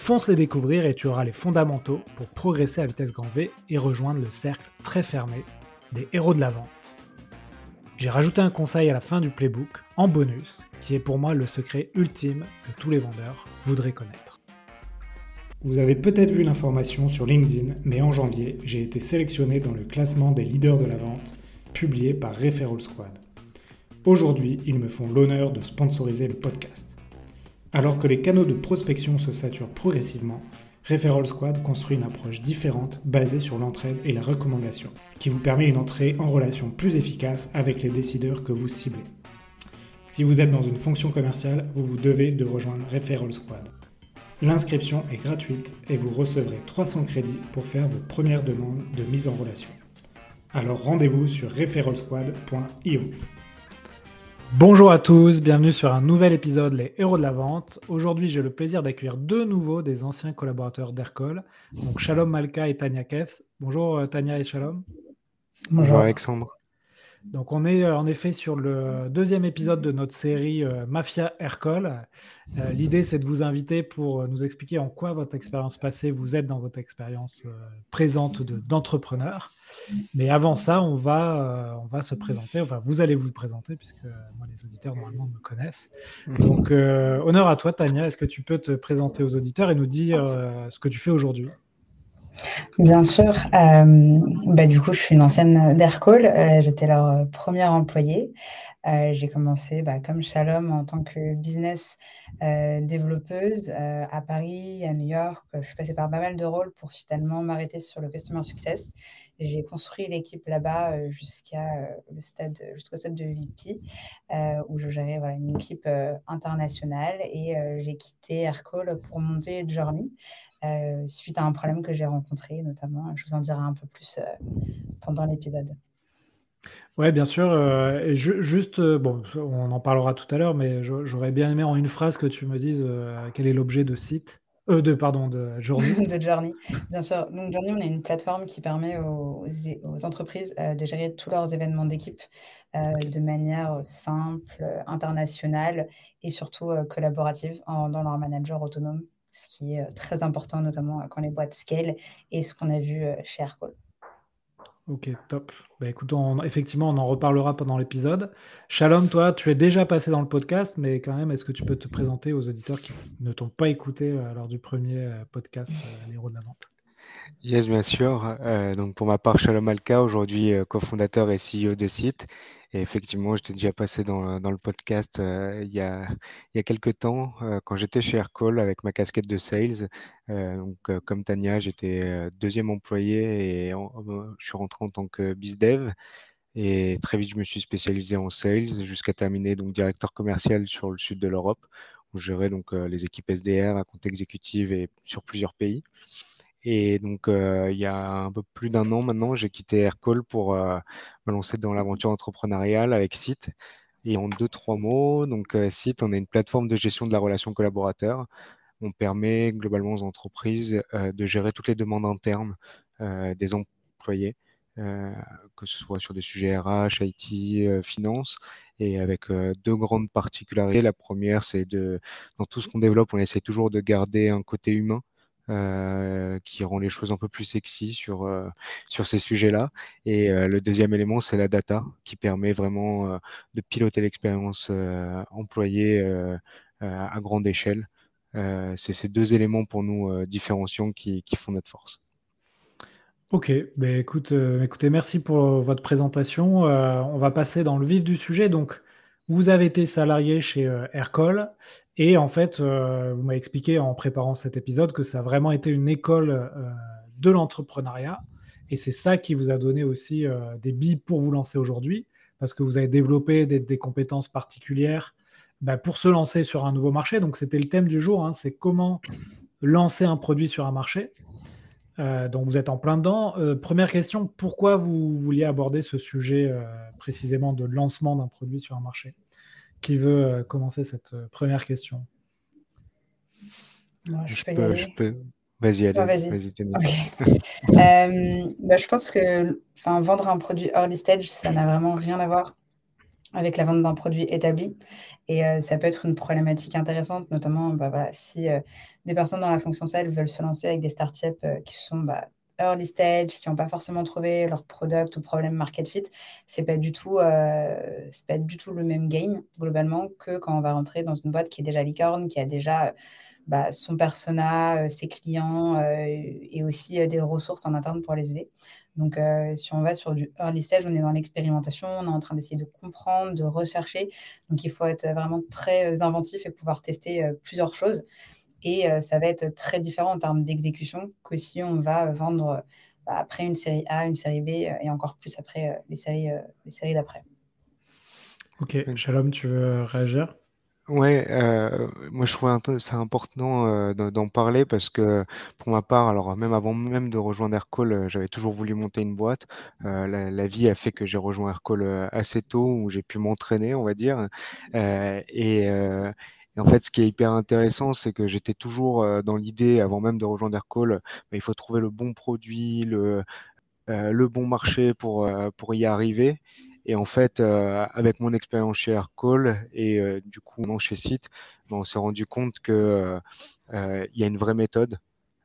Fonce les découvrir et tu auras les fondamentaux pour progresser à vitesse grand V et rejoindre le cercle très fermé des héros de la vente. J'ai rajouté un conseil à la fin du playbook, en bonus, qui est pour moi le secret ultime que tous les vendeurs voudraient connaître. Vous avez peut-être vu l'information sur LinkedIn, mais en janvier, j'ai été sélectionné dans le classement des leaders de la vente, publié par Referral Squad. Aujourd'hui, ils me font l'honneur de sponsoriser le podcast. Alors que les canaux de prospection se saturent progressivement, Referral Squad construit une approche différente basée sur l'entraide et la recommandation, qui vous permet une entrée en relation plus efficace avec les décideurs que vous ciblez. Si vous êtes dans une fonction commerciale, vous vous devez de rejoindre Referral Squad. L'inscription est gratuite et vous recevrez 300 crédits pour faire vos premières demandes de mise en relation. Alors rendez-vous sur referralsquad.io. Bonjour à tous, bienvenue sur un nouvel épisode Les Héros de la Vente. Aujourd'hui, j'ai le plaisir d'accueillir de nouveau des anciens collaborateurs d'Aircall, donc Shalom Malka et Tania Kefs. Bonjour euh, Tania et Shalom. Bonjour Alexandre. Donc on est euh, en effet sur le deuxième épisode de notre série euh, Mafia Aircall. L'idée c'est de vous inviter pour nous expliquer en quoi votre expérience passée vous aide dans votre expérience présente d'entrepreneur. Mais avant ça, on va, euh, on va se présenter. Enfin, vous allez vous présenter, puisque moi, les auditeurs, normalement, me connaissent. Donc, euh, honneur à toi, Tania. Est-ce que tu peux te présenter aux auditeurs et nous dire euh, ce que tu fais aujourd'hui? Bien sûr. bah, du coup, je suis une ancienne d'Aircall. J'étais leur première employée. j'ai commencé bah, comme Shalom en tant que business développeuse à Paris, à New York. Je suis passée par pas mal de rôles pour finalement m'arrêter sur le Customer Success. J'ai construit l'équipe là-bas euh, jusqu'à euh, le stade, jusqu'au stade de VP, euh, où je gérais une équipe internationale et j'ai quitté Aircall pour monter Journey. suite à un problème que j'ai rencontré, notamment. Je vous en dirai un peu plus pendant l'épisode. Oui, bien sûr. juste, bon, on en parlera tout à l'heure, mais j'aurais bien aimé en une phrase que tu me dises quel est l'objet de site euh, de, pardon, de Journey. de Journey, bien sûr. Donc, Journey, on est une plateforme qui permet aux, aux entreprises euh, de gérer tous leurs événements d'équipe euh, de manière simple, internationale et surtout collaborative en, dans leur manager autonome, ce qui est très important, notamment quand les boîtes scale et ce qu'on a vu chez Aircall. Ok, top. Bah, écoute, effectivement, on en reparlera pendant l'épisode. Shalom, toi, tu es déjà passé dans le podcast, mais quand même, est-ce que tu peux te présenter aux auditeurs qui ne t'ont pas écouté euh, lors du premier euh, podcast euh, L'Héros de la Vente? Yes, bien sûr. donc pour ma part, Shalom Alka, aujourd'hui cofondateur et CEO de Site. Et effectivement, j'étais déjà passé dans, dans le podcast euh, il, y a, il y a quelques temps, euh, quand j'étais chez Aircall avec ma casquette de sales. Euh, donc, comme Tania, j'étais deuxième employé et je suis rentré en tant que bizdev. Et très vite, je me suis spécialisé en sales jusqu'à terminer donc directeur commercial sur le sud de l'Europe, où je gérais donc les équipes SDR à compte exécutif et sur plusieurs pays. Et donc, euh, il y a un peu plus d'un an maintenant, j'ai quitté Aircall pour euh, me lancer dans l'aventure entrepreneuriale avec Site. Et en deux, trois mots, donc euh, Site, on est une plateforme de gestion de la relation collaborateur. On permet globalement aux entreprises de gérer toutes les demandes internes des employés, que ce soit sur des sujets RH, IT, finance, et avec deux grandes particularités. La première, c'est de, dans tout ce qu'on développe, on essaie toujours de garder un côté humain. Euh, qui rend les choses un peu plus sexy sur, euh, sur ces sujets-là. Et euh, le deuxième élément, c'est la data, qui permet vraiment de piloter l'expérience employée à grande échelle. c'est ces deux éléments pour nous différenciants qui, font notre force. Ok, ben écoute, écoutez, merci pour votre présentation. on va passer dans le vif du sujet. Donc, vous avez été salarié chez euh, Aircall et en fait, euh, vous m'avez expliqué en préparant cet épisode que ça a vraiment été une école euh, de l'entrepreneuriat et c'est ça qui vous a donné aussi des billes pour vous lancer aujourd'hui parce que vous avez développé des, compétences particulières bah, pour se lancer sur un nouveau marché. Donc c'était le thème du jour, hein, c'est comment lancer un produit sur un marché. Donc vous êtes en plein dedans. première question, pourquoi vous vouliez aborder ce sujet précisément de lancement d'un produit sur un marché? Qui veut commencer cette première question? Je, peux, je, peux, Vas-y, allez, vas-y. Euh, bah, je pense que vendre un produit early stage, ça n'a vraiment rien à voir avec la vente d'un produit établi. Et euh, ça peut être une problématique intéressante, notamment bah, si euh, des personnes dans la fonction sales veulent se lancer avec des startups qui sont bah, early stage, qui n'ont pas forcément trouvé leur product ou problème market fit, c'est pas du c'est pas du tout le même game globalement que quand on va rentrer dans une boîte qui est déjà licorne, qui a déjà bah, son persona, euh, ses clients euh, et aussi euh, des ressources en interne pour les aider. Donc, si on va sur du early stage, on est dans l'expérimentation, on est en train d'essayer de comprendre, de rechercher. Donc, il faut être vraiment très inventif et pouvoir tester plusieurs choses. Et ça va être très différent en termes d'exécution que si on va vendre bah, après une série A, une série B et encore plus après les séries, les séries d'après. Ok, Shalom, tu veux réagir? Ouais, euh, moi je trouve c'est important euh, d'en parler parce que pour ma part, alors même avant même de rejoindre Aircall, euh, j'avais toujours voulu monter une boîte. La, vie a fait que j'ai rejoint Aircall assez tôt, où j'ai pu m'entraîner, on va dire. Et, en fait, ce qui est hyper intéressant, c'est que j'étais toujours dans l'idée, avant même de rejoindre Aircall, bah, il faut trouver le bon produit, le, le bon marché pour, pour y arriver. Et en fait, euh, avec mon expérience chez Aircall et euh, du coup non chez Site, ben, on s'est rendu compte que euh, y a une vraie méthode.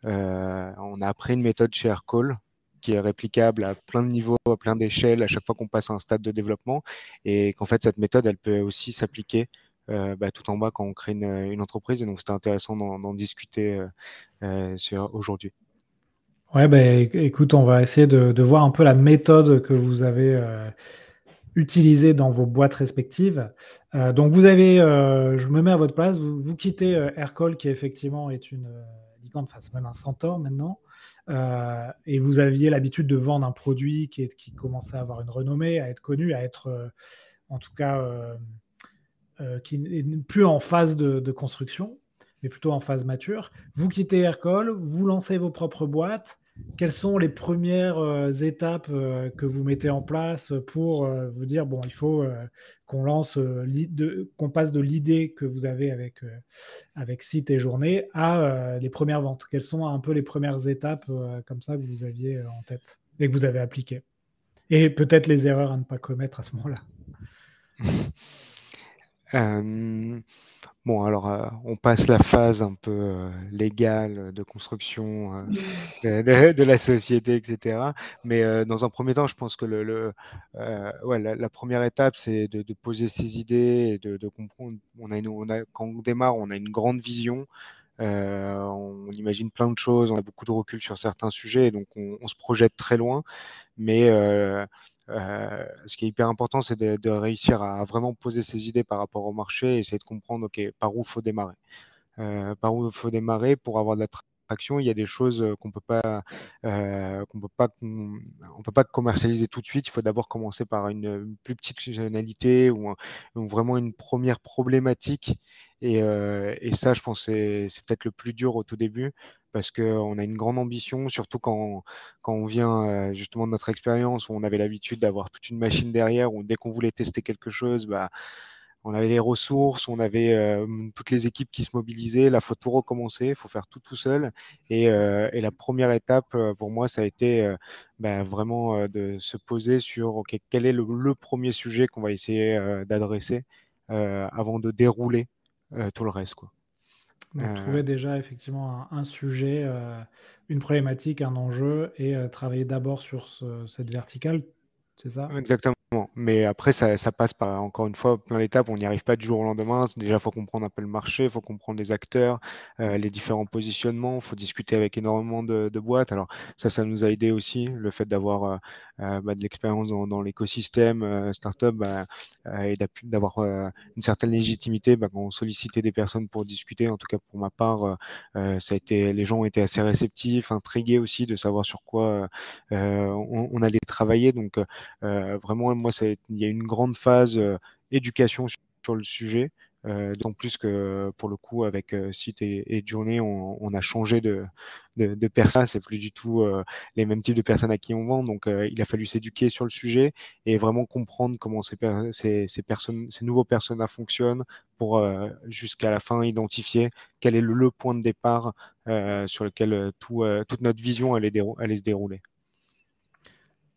on a appris une méthode chez Aircall qui est réplicable à plein de niveaux, à plein d'échelles, à chaque fois qu'on passe à un stade de développement, et qu'en fait cette méthode, elle peut aussi s'appliquer bah, tout en bas quand on crée une, entreprise. Et donc c'était intéressant d'en discuter aujourd'hui. Ouais, bah, écoute, on va essayer de, voir un peu la méthode que vous avez utilisé dans vos boîtes respectives. Euh, donc vous avez, euh, je me mets à votre place, vous, quittez euh, Aircall qui effectivement est une licorne, enfin c'est même un centaure maintenant, et vous aviez l'habitude de vendre un produit qui commençait à avoir une renommée, à être connu, à être en tout cas qui n'est plus en phase de, de, construction, mais plutôt en phase mature. Vous quittez Aircall, vous lancez vos propres boîtes, quelles sont les premières euh, étapes euh, que vous mettez en place pour euh, vous dire bon, il faut qu'on lance, qu'on passe de l'idée que vous avez avec, avec site et journée à les premières ventes? Quelles sont un peu les premières étapes comme ça que vous aviez en tête et que vous avez appliquées? Et peut-être les erreurs à ne pas commettre à ce moment-là. Bon, alors, euh, on passe la phase un peu euh, légale de construction euh, de, la société, etc. Mais dans un premier temps, je pense que le, ouais, la, première étape, c'est de, poser ses idées et de, comprendre. On a, on a, quand on démarre, on a une grande vision. on imagine plein de choses, on a beaucoup de recul sur certains sujets, donc on, on se projette très loin. Mais euh, ce qui est hyper important, c'est de, réussir à vraiment poser ses idées par rapport au marché et essayer de comprendre ok, par où faut démarrer. Euh, par où il faut démarrer pour avoir de la traction. Il y a des choses qu'on peut pas, euh, peut pas, peut pas commercialiser tout de suite. Il faut d'abord commencer par une, plus petite fonctionnalité ou, vraiment une première problématique. Et, euh, et ça, je pense, c'est peut-être le plus dur au tout début parce qu'on a une grande ambition, surtout quand, quand on vient euh, justement de notre expérience où on avait l'habitude d'avoir toute une machine derrière, où dès qu'on voulait tester quelque chose, bah, on avait les ressources, on avait euh, toutes les équipes qui se mobilisaient, là, faut tout recommencer, il faut faire tout tout seul. Et, la première étape pour moi, ça a été bah, vraiment de se poser sur okay, quel est le premier sujet qu'on va essayer d'adresser avant de dérouler tout le reste. Quoi. Donc, euh, trouver déjà effectivement un, sujet, euh, une problématique, un enjeu et euh, travailler d'abord sur cette verticale, c'est ça? Exactement. Mais après, ça, ça, passe par, encore une fois, plein d'étapes. On n'y arrive pas du jour au lendemain. Déjà, il faut comprendre un peu le marché, il faut comprendre les acteurs, euh, les différents positionnements. Il faut discuter avec énormément de, boîtes. Alors, ça, ça nous a aidé aussi, le fait d'avoir euh, euh bah, de l'expérience dans, l'écosystème startup bah, et d'avoir une certaine légitimité bah, quand on sollicitait des personnes pour discuter. En tout cas, pour ma part, ça a été, les gens ont été assez réceptifs, intrigués aussi de savoir sur quoi on, on, allait travailler. Donc, vraiment, moi, il y a une grande phase euh, éducation sur, le sujet. Euh, d'autant plus que pour le coup, avec Site et, et Journée, on, a changé de, de, de personnes. C'est plus du tout les mêmes types de personnes à qui on vend. Donc, il a fallu s'éduquer sur le sujet et vraiment comprendre comment ces, ces, personnes, ces nouveaux personnages fonctionnent pour jusqu'à la fin identifier quel est le, point de départ sur lequel tout, toute notre vision allait se dérouler.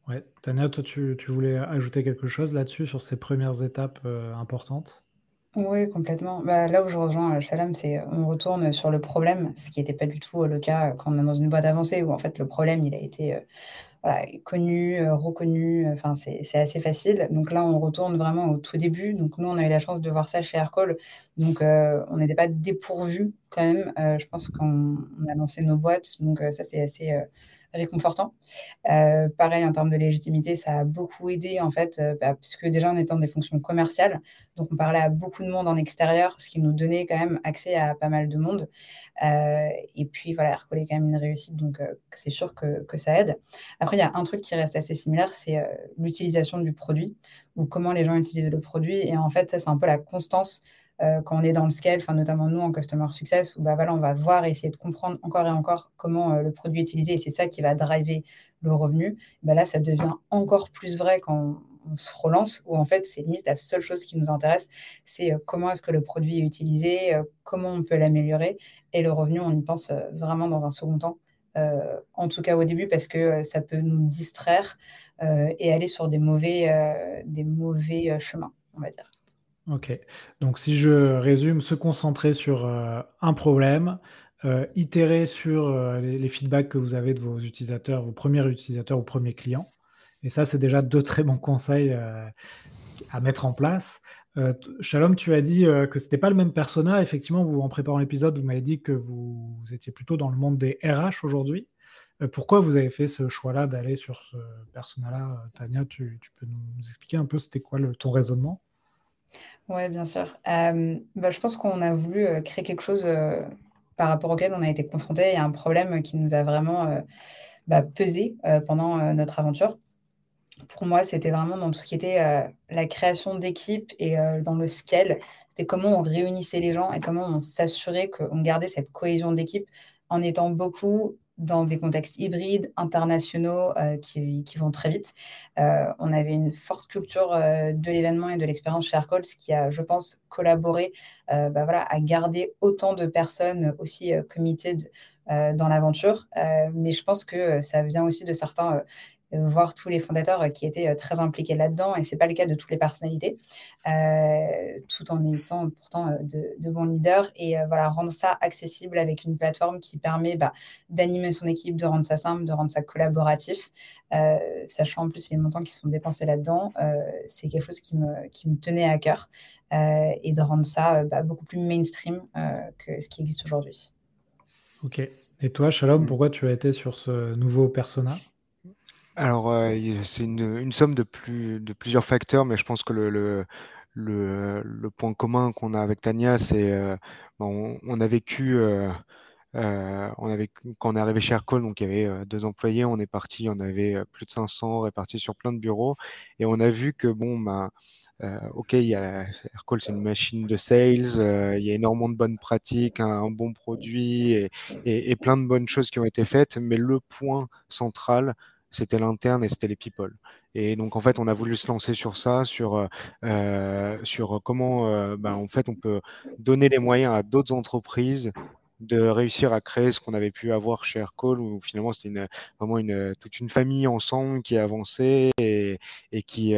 Ouais. Tania, toi, tu, tu voulais ajouter quelque chose là-dessus, sur ces premières étapes euh, importantes? Oui, complètement. Bah, là où je rejoins euh, Shalom, c'est on retourne sur le problème, ce qui n'était pas du tout euh, le cas quand on est dans une boîte avancée, où en fait le problème, il a été voilà, connu, reconnu, enfin c'est assez facile. Donc là, on retourne vraiment au tout début. Donc nous, on a eu la chance de voir ça chez Aircall. Donc on n'était pas dépourvus quand même. je pense qu'on a lancé nos boîtes. Donc ça, c'est assez réconfortant. Euh, pareil, en termes de légitimité, ça a beaucoup aidé, en fait, euh, bah, puisque déjà, en étant des fonctions commerciales, donc on parlait à beaucoup de monde en extérieur, ce qui nous donnait quand même accès à pas mal de monde. Euh, et puis, voilà, est quand même une réussite, donc c'est sûr que, que, ça aide. Après, il y a un truc qui reste assez similaire, c'est l'utilisation du produit, ou comment les gens utilisent le produit. Et en fait, ça, c'est un peu la constance euh, quand on est dans le scale, notamment nous en Customer Success, où bah, on va voir et essayer de comprendre encore et encore comment euh, le produit est utilisé et c'est ça qui va driver le revenu. Bah, là, ça devient encore plus vrai quand on se relance, où en fait, c'est limite la seule chose qui nous intéresse, c'est euh, comment est-ce que le produit est utilisé, comment on peut l'améliorer, et le revenu, on y pense vraiment dans un second temps. en tout cas au début, parce que ça peut nous distraire et aller sur des mauvais, des mauvais chemins, on va dire. Ok. Donc si je résume, se concentrer sur euh, un problème, euh, itérer sur euh, les, feedbacks que vous avez de vos utilisateurs, vos premiers utilisateurs ou premiers clients. Et ça, c'est déjà deux très bons conseils à mettre en place. Shalom, tu as dit que ce n'était pas le même persona. Effectivement, en préparant l'épisode, vous m'avez dit que vous, étiez plutôt dans le monde des RH aujourd'hui. pourquoi vous avez fait ce choix-là d'aller sur ce persona-là? Tania, tu, peux nous expliquer un peu c'était quoi le, ton raisonnement? Oui, bien sûr. bah, je pense qu'on a voulu, créer quelque chose, par rapport auquel on a été confronté à un problème qui nous a vraiment, bah, pesé, pendant, notre aventure. Pour moi, c'était vraiment dans tout ce qui était, la création d'équipe et dans le scale. C'était comment on réunissait les gens et comment on s'assurait qu'on gardait cette cohésion d'équipe en étant beaucoup dans des contextes hybrides, internationaux, euh, qui, vont très vite. Euh, on avait une forte culture euh, de l'événement et de l'expérience chez Aircall, ce qui a, je pense, collaboré bah voilà, à garder autant de personnes aussi committed dans l'aventure. mais je pense que ça vient aussi de certains voir tous les fondateurs euh, qui étaient euh, très impliqués là-dedans, et ce n'est pas le cas de toutes les personnalités, tout en étant pourtant de, bons leaders, et voilà, rendre ça accessible avec une plateforme qui permet bah, d'animer son équipe, de rendre ça simple, de rendre ça collaboratif, sachant en plus les montants qui sont dépensés là-dedans, c'est quelque chose qui me, qui me tenait à cœur, et de rendre ça bah, beaucoup plus mainstream que ce qui existe aujourd'hui. Ok. Et toi, Shalom, pourquoi tu as été sur ce nouveau persona? Alors, euh, c'est une, somme de, plus, de plusieurs facteurs, mais je pense que le, point commun qu'on a avec Tania, c'est euh, on, a vécu, euh, quand on est arrivé chez Aircall, donc il y avait deux employés, on est parti, on avait plus de 500 répartis sur plein de bureaux, et on a vu que, bon, bah, ok, il y a, Aircall, c'est une machine de sales, il y a énormément de bonnes pratiques, un, bon produit et, plein de bonnes choses qui ont été faites, mais le point central, c'était l'interne et c'était les people. Et donc en fait, on a voulu se lancer sur ça, sur euh, euh, sur comment euh, ben, en fait on peut donner les moyens à d'autres entreprises de réussir à créer ce qu'on avait pu avoir chez Aircall, où finalement c'était vraiment une, toute une famille ensemble qui avançait et, et qui,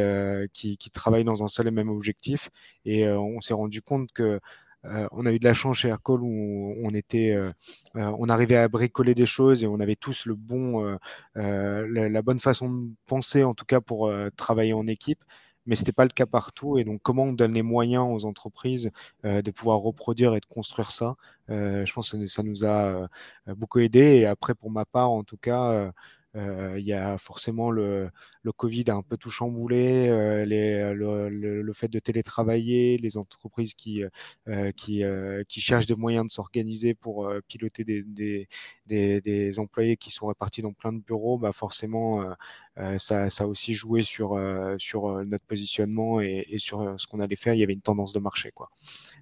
qui travaille dans un seul et même objectif. Et on s'est rendu compte que euh, on a eu de la chance chez Aircall où on était, euh, euh, on arrivait à bricoler des choses et on avait tous le bon, la, bonne façon de penser en tout cas pour travailler en équipe mais ce n'était pas le cas partout. Et donc, comment on donne les moyens aux entreprises de pouvoir reproduire et de construire ça Je pense que ça nous a beaucoup aidé. Et après, pour ma part, en tout cas, euh, il y a forcément le, le, Covid a un peu tout chamboulé, euh, le, fait de télétravailler, les entreprises qui, euh, qui, cherchent des moyens de s'organiser pour piloter des, des, des, des, employés qui sont répartis dans plein de bureaux, bah forcément ça, ça a aussi joué sur, sur notre positionnement et, sur ce qu'on allait faire. Il y avait une tendance de marché. Quoi.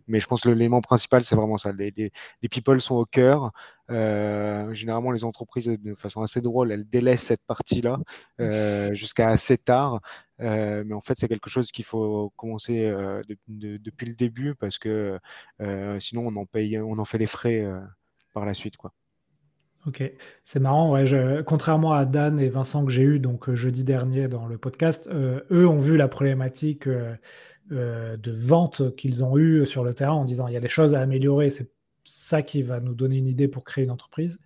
Mais je pense que l'élément principal, c'est vraiment ça. Les, people sont au cœur. Euh, généralement, les entreprises, de façon assez drôle, elles délaissent cette partie-là euh, jusqu'à assez tard. Euh, mais en fait, c'est quelque chose qu'il faut commencer euh, de, de, depuis le début parce que euh, sinon, on en paye, on en fait les frais euh, par la suite, quoi. Ok, c'est marrant. Contrairement à Dan et Vincent que j'ai eu donc jeudi dernier dans le podcast, eux ont vu la problématique euh, de vente qu'ils ont eu sur le terrain en disant il y a des choses à améliorer, c'est ça qui va nous donner une idée pour créer une entreprise.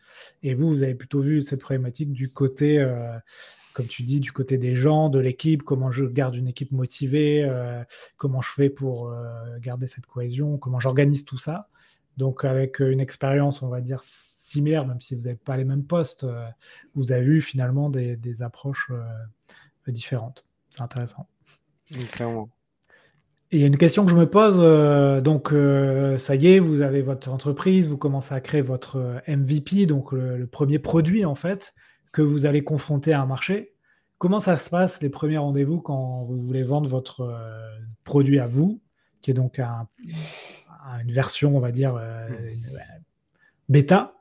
Et vous, vous avez plutôt vu cette problématique du côté, euh, comme tu dis, du côté des gens, de l'équipe, comment je garde une équipe motivée, euh, comment je fais pour euh, garder cette cohésion, comment j'organise tout ça. Donc avec une expérience, on va dire, similaire, même si vous n'avez pas les mêmes postes, euh, vous avez eu finalement des, des approches euh, différentes. C'est intéressant. Clairement. Et il y a une question que je me pose. euh, donc, euh, ça y est, vous avez votre entreprise, vous commencez à créer votre MVP, donc le, le premier produit en fait, que vous allez confronter à un marché. Comment ça se passe les premiers rendez-vous quand vous voulez vendre votre euh, produit à vous, qui est donc un- un- une version, on va dire, une- bêta,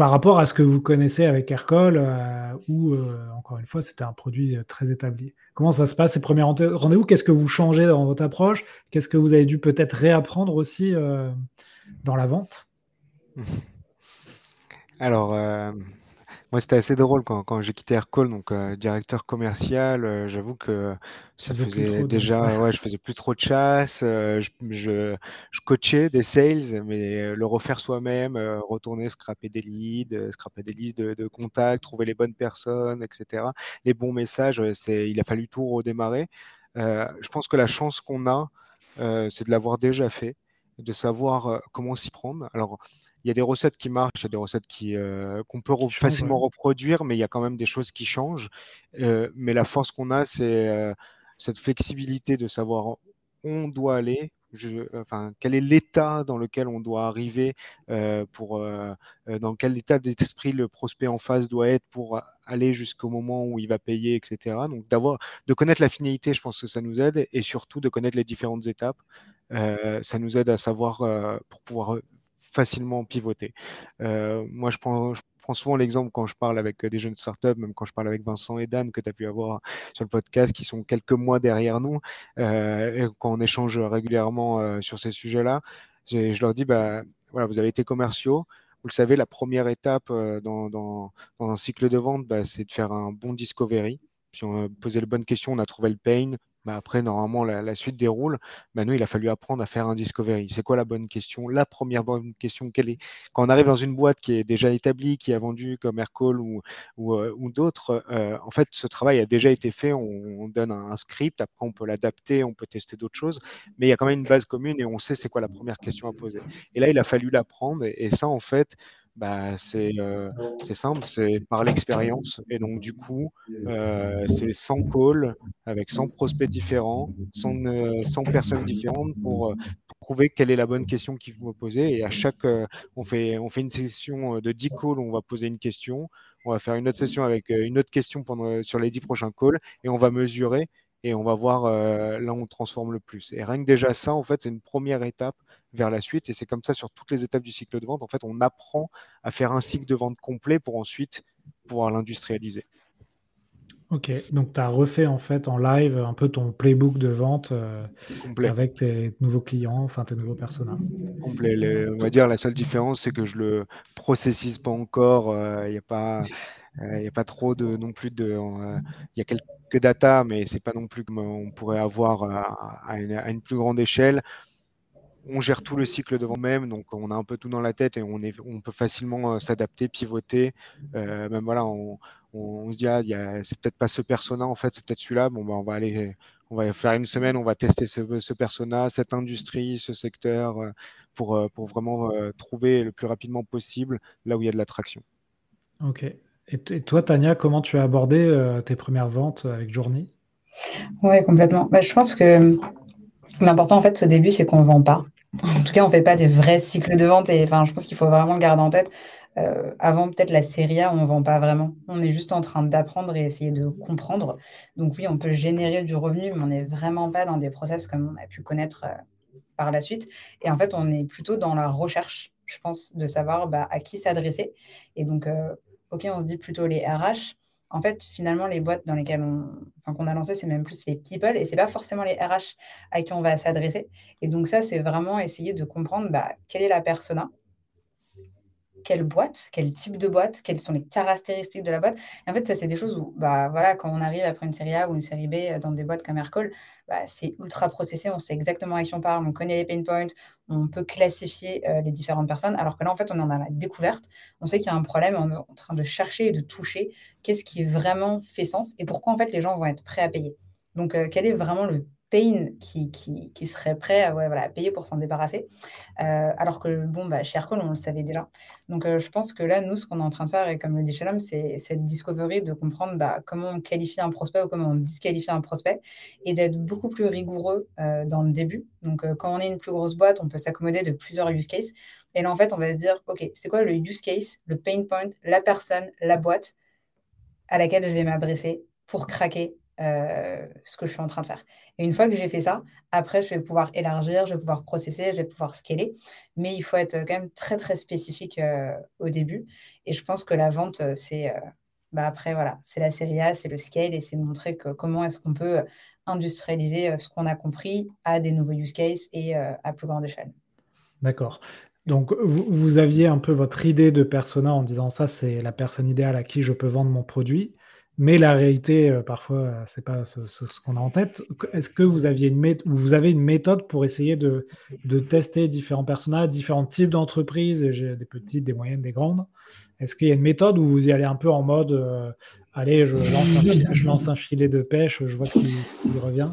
par rapport à ce que vous connaissez avec Aircall, euh, où, euh, encore une fois, c'était un produit euh, très établi. Comment ça se passe ces premiers rende- rendez-vous? Qu'est-ce que vous changez dans votre approche? Qu'est-ce que vous avez dû peut-être réapprendre aussi dans la vente? Alors, moi, c'était assez drôle quand, quand j'ai quitté Aircall, donc euh, directeur commercial. euh, j'avoue que ça faisait plus faisait trop de- déjà, ouais. ouais, je faisais plus trop de chasse. euh, je, je, je coachais des sales, mais euh, le refaire soi-même, euh, retourner scraper des leads, euh, scraper des listes de, de contacts, trouver les bonnes personnes, etc. Les bons messages, euh, c'est, il a fallu tout redémarrer. Euh, je pense que la chance qu'on a, euh, c'est de l'avoir déjà fait, de savoir euh, comment s'y prendre. Alors, il y a des recettes qui marchent, il y a des recettes qui, euh, qu'on peut re- facilement ouais. reproduire, mais il y a quand même des choses qui changent. Euh, mais la force qu'on a, c'est euh, cette flexibilité de savoir où on doit aller, je, enfin, quel est l'état dans lequel on doit arriver, pour, dans quel état d'esprit le prospect en face doit être pour aller jusqu'au moment où il va payer, etc. Donc d'avoir, de connaître la finalité, je pense que ça nous aide, et surtout de connaître les différentes étapes. Ça nous aide à savoir pour pouvoir facilement pivoter. Euh, moi, je prends, souvent l'exemple quand je parle avec des jeunes startups, même quand je parle avec Vincent et Dan, que tu as pu avoir sur le podcast, qui sont quelques mois derrière nous, euh, et quand on échange régulièrement euh, sur ces sujets-là, je, leur dis, bah, voilà, vous avez été commerciaux. Vous le savez, la première étape euh, dans, un cycle de vente, bah, c'est de faire un bon discovery. Si on posé les bonnes questions, on a trouvé le pain, bah après, normalement, la, la suite déroule. Nous, il a fallu apprendre à faire un discovery. C'est quoi la bonne question? La première bonne question, quelle est? Quand on arrive dans une boîte qui est déjà établie, qui a vendu comme Aircall ou, ou, euh, d'autres, euh, en fait, ce travail a déjà été fait. On, on donne un, script, après, on peut l'adapter, on peut tester d'autres choses, mais il y a quand même une base commune et on sait c'est quoi la première question à poser. Et là, il a fallu l'apprendre. Et ça, en fait, bah, c'est euh, simple, c'est par l'expérience. Et donc, du coup, euh, c'est 100 calls avec 100 prospects différents, 100, euh, 100 personnes différentes pour, pour, trouver quelle est la bonne question qu'il faut poser. Et à chaque, euh, on, fait, on fait une session de 10 calls on va poser une question. On va faire une autre session avec une autre question pendant, sur les 10 prochains calls et on va mesurer et on va voir euh, là où on transforme le plus. Et rien que déjà ça, en fait, c'est une première étape vers la suite. Et c'est comme ça sur toutes les étapes du cycle de vente. En fait, on apprend à faire un cycle de vente complet pour ensuite pouvoir l'industrialiser. Ok, donc tu as refait en fait en live un peu ton playbook de vente euh, avec tes nouveaux clients, enfin tes nouveaux personnages. Complet. Les, on va dire la seule différence, c'est que je le processise pas encore. Il n'y a pas, il n'y a pas trop de non plus de. Il y a quelques data, mais c'est pas non plus comme on pourrait avoir à, à, une, à une plus grande échelle on gère tout le cycle devant même, donc on a un peu tout dans la tête et on, est, on peut facilement euh, s'adapter, pivoter. Euh, même voilà, on, on, on se dit ah, c'est peut-être pas ce persona en fait, c'est peut-être celui-là. Bon bah on va aller, on va faire une semaine, on va tester ce, ce persona, cette industrie, ce secteur euh, pour, pour vraiment euh, trouver le plus rapidement possible là où il y a de l'attraction. Ok. Et, et, toi, Tania, comment tu as abordé euh, tes premières ventes avec Journey Ouais, complètement. Bah, je pense que L'important, en fait, au début, c'est qu'on ne vend pas. En tout cas, on ne fait pas des vrais cycles de vente. Et enfin, je pense qu'il faut vraiment garder en tête. avant peut-être la série A, on ne vend pas vraiment. On est juste en train d'apprendre et essayer de comprendre. Donc oui, on peut générer du revenu, mais on n'est vraiment pas dans des process comme on a pu connaître par la suite. Et en fait, on est plutôt dans la recherche, je pense, de savoir bah, à qui s'adresser. Et donc, OK, on se dit plutôt les RH. En fait, finalement, les boîtes dans lesquelles on, qu'on a lancé, c'est même plus les people et c'est pas forcément les RH à qui on va s'adresser. Et donc ça, c'est vraiment essayer de comprendre bah, quelle est la persona, quelle boîte, quel type de boîte, quelles sont les caractéristiques de la boîte. en fait, ça, c'est des choses où, bah, voilà, quand on arrive après une série A ou une série B euh, dans des boîtes comme Aircall, bah, c'est ultra processé, on sait exactement à qui on parle, on connaît les pain points, on peut classifier euh, les différentes personnes, alors que là, en fait, on en a la découverte, on sait qu'il y a un problème, on est en train de chercher et de toucher qu'est-ce qui vraiment fait sens et pourquoi, en fait, les gens vont être prêts à payer. Donc, euh, quel est vraiment le pain qui, qui, serait prêt à, payer pour s'en débarrasser. Euh, alors que, bon, bah, chez Aircall, on le savait déjà. Donc, euh, je pense que là, nous, ce qu'on est en train de faire, et comme le dit Shalom, c'est cette discovery de comprendre bah, comment on qualifie un prospect ou comment on disqualifie un prospect et d'être beaucoup plus rigoureux euh, dans le début. Donc, quand on est une plus grosse boîte, on peut s'accommoder de plusieurs use cases. Et là, en fait, on va se dire, OK, c'est quoi le use case, le pain point, la personne, la boîte à laquelle je vais m'adresser pour craquer euh, ce que je suis en train de faire. Et une fois que j'ai fait ça, après, je vais pouvoir élargir, je vais pouvoir processer, je vais pouvoir scaler. Mais il faut être quand même très, très spécifique euh, au début. Et je pense que la vente, euh, c'est bah après, voilà, c'est la série A, c'est le scale et c'est montrer que comment est-ce qu'on peut industrialiser ce qu'on a compris à des nouveaux use cases et à plus grande échelle. D'accord. Donc, vous, aviez un peu votre idée de persona en disant ça, c'est la personne idéale à qui je peux vendre mon produit. Mais la réalité, euh, parfois, euh, c'est pas ce, qu'on a en tête. Est-ce que vous aviez une vous avez une méthode pour essayer de, tester différents personnages, différents types d'entreprises, des petites, des moyennes, des grandes? Est-ce qu'il y a une méthode où vous y allez un peu en mode euh, allez, je lance, un filet, de pêche, je vois ce qui, revient?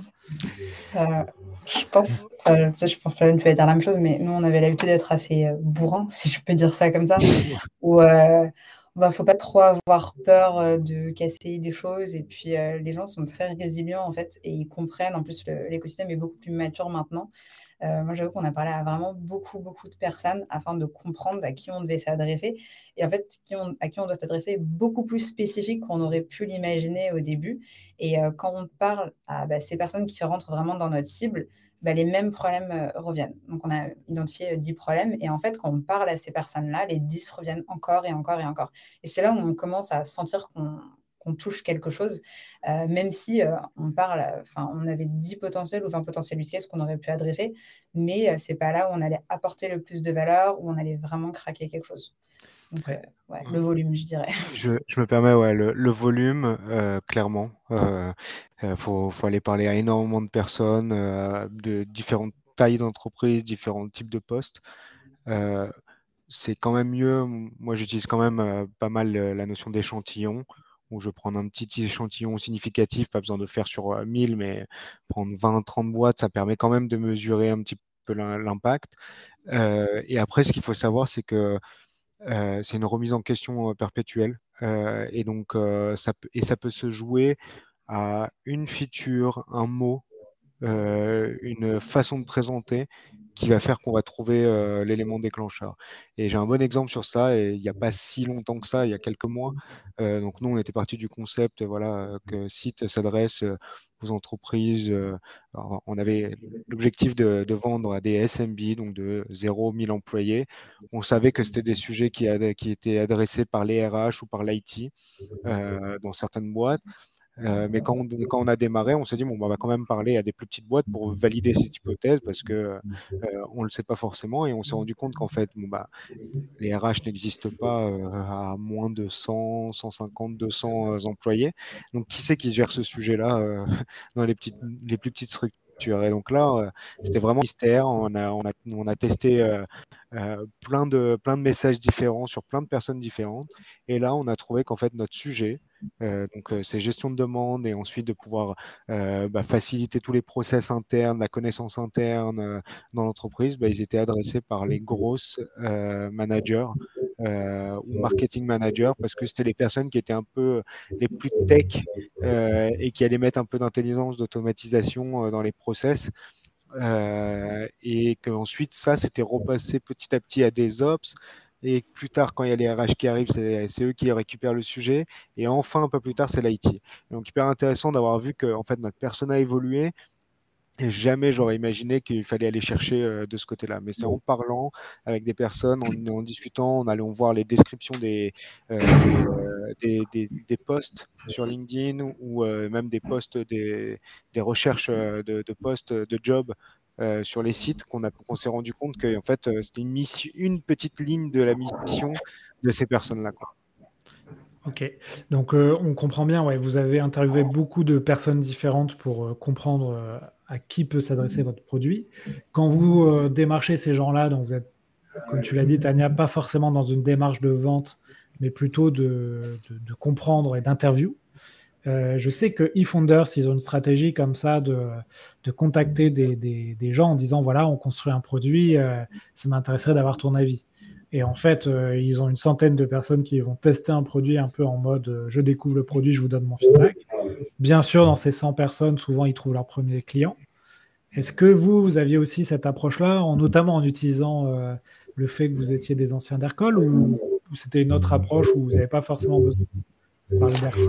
Je pense, peut-être je pense que une peut dire la même chose, mais nous, on avait l'habitude d'être assez bourrin, si je peux dire ça comme ça. Bah, faut pas trop avoir peur de casser des choses. Et puis, les gens sont très résilients, en fait, et ils comprennent. En plus, l'écosystème est beaucoup plus mature maintenant. Moi, j'avoue qu'on a parlé à vraiment beaucoup, beaucoup de personnes afin de comprendre à qui on devait s'adresser. Et en fait, à qui on doit s'adresser est beaucoup plus spécifique qu'on aurait pu l'imaginer au début. Et quand on parle à bah, ces personnes qui rentrent vraiment dans notre cible, bah, les mêmes problèmes euh, reviennent. Donc, on a identifié 10 euh, problèmes. Et en fait, quand on parle à ces personnes-là, les 10 reviennent encore et encore et encore. Et c'est là où on commence à sentir qu'on touche quelque chose, euh, même si on parle, enfin, on avait 10 potentiels ou 20 potentiels use cases qu'on aurait pu adresser, mais c'est pas là où on allait apporter le plus de valeur, où on allait vraiment craquer quelque chose. Euh, le volume, je dirais. Je, me permets, ouais, le, volume, euh, clairement. Il euh, faut, aller parler à énormément de personnes, de différentes tailles d'entreprises, différents types de postes. c'est quand même mieux. Moi, j'utilise quand même pas mal la notion d'échantillon, où je prends un petit échantillon significatif, pas besoin de faire sur 1000, mais prendre 20, 30 boîtes, ça permet quand même de mesurer un petit peu l'impact. et après, ce qu'il faut savoir, c'est que euh, c'est une remise en question euh, perpétuelle. Euh, et donc, ça, et ça peut se jouer à une feature, un mot, une façon de présenter qui va faire qu'on va trouver l'élément déclencheur. Et j'ai un bon exemple sur ça, et il n'y a pas si longtemps que ça, il y a quelques mois. donc nous, on était parti du concept voilà, que Site s'adresse aux entreprises. on avait l'objectif de, vendre à des SMB, donc de 0 1000 employés. On savait que c'était des sujets qui, qui, étaient adressés par les RH ou par l'IT dans certaines boîtes. Euh, mais quand on, quand on, a démarré, on s'est dit, bon, bah, on va quand même parler à des plus petites boîtes pour valider cette hypothèse parce que euh, on ne le sait pas forcément et on s'est rendu compte qu'en fait, bon, bah, les RH n'existent pas euh, à moins de 100, 150, 200 employés. Donc, qui c'est qui gère ce sujet-là dans les, petites, les plus petites structures? Et donc là, c'était vraiment mystère. On a, on a, on a testé plein, de, plein de messages différents sur plein de personnes différentes. Et là, on a trouvé qu'en fait, notre sujet, donc, euh, c'est gestion de demande et ensuite de pouvoir euh, bah, faciliter tous les process internes, la connaissance interne dans l'entreprise. Bah, ils étaient adressés par les grosses managers ou marketing managers parce que c'était les personnes qui étaient un peu les plus tech et qui allaient mettre un peu d'intelligence, d'automatisation dans les process. et qu'ensuite, ça, c'était repassé petit à petit à des ops, et plus tard, quand il y a les RH qui arrivent, c'est eux qui récupèrent le sujet, et enfin, un peu plus tard, c'est l'IT. Donc, hyper intéressant d'avoir vu que en fait, notre personne a évolué, et jamais j'aurais imaginé qu'il fallait aller chercher euh, de ce côté-là. Mais c'est en parlant avec des personnes, en, discutant, en allant voir les descriptions des, euh, euh, des, des, des, posts sur LinkedIn ou même des posts, des, des recherches de, de postes, de jobs sur les sites qu'on s'est rendu compte que fait, c'était une, petite ligne de la mission de ces personnes-là. Ok, donc on comprend bien, ouais, vous avez interviewé beaucoup de personnes différentes pour comprendre à qui peut s'adresser votre produit. Quand vous euh, démarchez ces gens-là, donc vous êtes, comme tu l'as dit, Tania, pas forcément dans une démarche de vente, mais plutôt de, comprendre et d'interview. Euh, je sais que eFounders, ils ont une stratégie comme ça de, contacter des, gens en disant voilà, on construit un produit, euh, ça m'intéresserait d'avoir ton avis. Et en fait, ils ont une centaine de personnes qui vont tester un produit un peu en mode je découvre le produit, je vous donne mon feedback. Bien sûr, dans ces 100 personnes, souvent, ils trouvent leur premier client. Est-ce que vous, vous aviez aussi cette approche-là, notamment en utilisant euh, le fait que vous étiez des anciens d'Aircall, ou, c'était une autre approche où vous n'avez pas forcément besoin?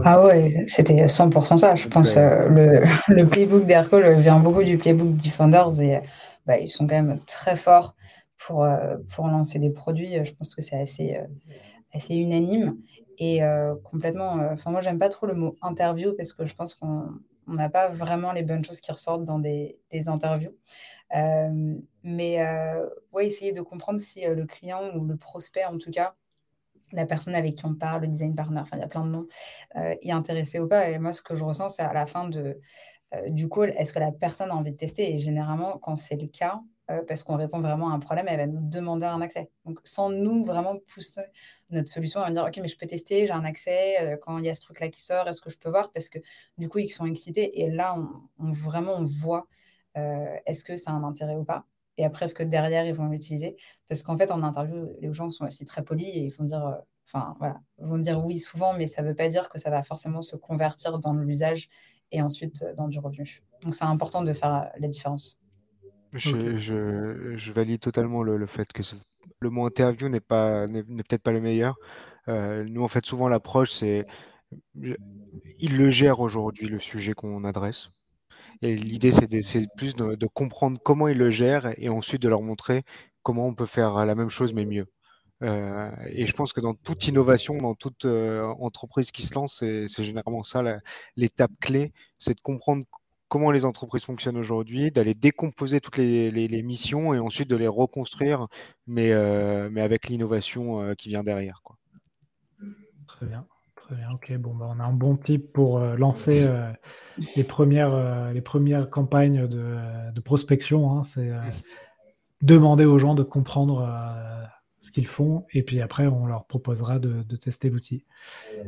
Ah ouais, c'était 100% ça. Je pense que euh, le, playbook d'Aircall vient beaucoup du playbook Defenders et bah, ils sont quand même très forts pour, euh, pour lancer des produits. Je pense que c'est assez, assez unanime. Et euh, complètement, euh, enfin moi j'aime pas trop le mot interview parce que je pense qu'on n'a pas vraiment les bonnes choses qui ressortent dans des, des interviews. Euh, mais ouais, essayer de comprendre si le client ou le prospect en tout cas, la personne avec qui on parle, le design partner, enfin il y a plein de noms, est intéressé ou pas. Et moi ce que je ressens c'est à la fin de, du call, est-ce que la personne a envie de tester? Et généralement quand c'est le cas, euh, parce qu'on répond vraiment à un problème, elle va nous demander un accès. Donc, sans nous vraiment pousser notre solution, à dire Ok, mais je peux tester, j'ai un accès, euh, quand il y a ce truc-là qui sort, est-ce que je peux voir? Parce que du coup, ils sont excités et là, on, vraiment on voit euh, est-ce que ça a un intérêt ou pas. Et après, est-ce que derrière, ils vont l'utiliser Parce qu'en fait, en interview, les gens sont aussi très polis et ils vont dire. Enfin, voilà, vont dire oui souvent, mais ça ne veut pas dire que ça va forcément se convertir dans l'usage et ensuite dans du revenu. Donc, c'est important de faire la différence. Je, valide totalement le, fait que le mot interview n'est pas n'est peut-être pas le meilleur. Euh, nous, en fait, souvent l'approche, c'est il le gère aujourd'hui le sujet qu'on adresse. Et l'idée, c'est plus de, comprendre comment il le gère et ensuite de leur montrer comment on peut faire la même chose mais mieux. Euh, et je pense que dans toute innovation, dans toute euh, entreprise qui se lance, c'est généralement ça l'étape clé, c'est de comprendre comment les entreprises fonctionnent aujourd'hui, d'aller décomposer toutes les, missions et ensuite de les reconstruire, mais, euh, avec l'innovation qui vient derrière. Très bien. Très bien, ok. Bon, bah, on a un bon type pour euh, lancer les, premières, les premières campagnes de, prospection. Hein. C'est demander aux gens de comprendre ce qu'ils font et puis après on leur proposera de, tester l'outil.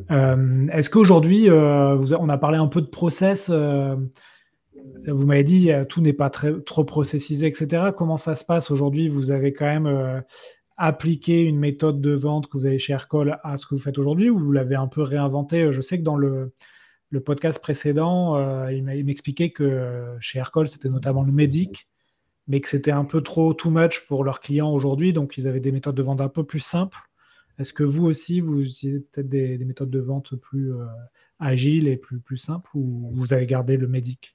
Est-ce qu'aujourd'hui, on a parlé un peu de process vous m'avez dit, euh, tout n'est pas très, trop processisé, etc. Comment ça se passe aujourd'hui? Vous avez quand même euh, appliqué une méthode de vente que vous avez chez Aircall à ce que vous faites aujourd'hui ou vous l'avez un peu réinventé? Je sais que dans le, podcast précédent, euh, il m'expliquait que chez Aircall, c'était notamment le Medic, mais que c'était un peu trop too much pour leurs clients aujourd'hui, donc ils avaient des méthodes de vente un peu plus simples. Est-ce que vous aussi, vous utilisez peut-être des, méthodes de vente plus agiles et plus, plus simples ou vous avez gardé le Medic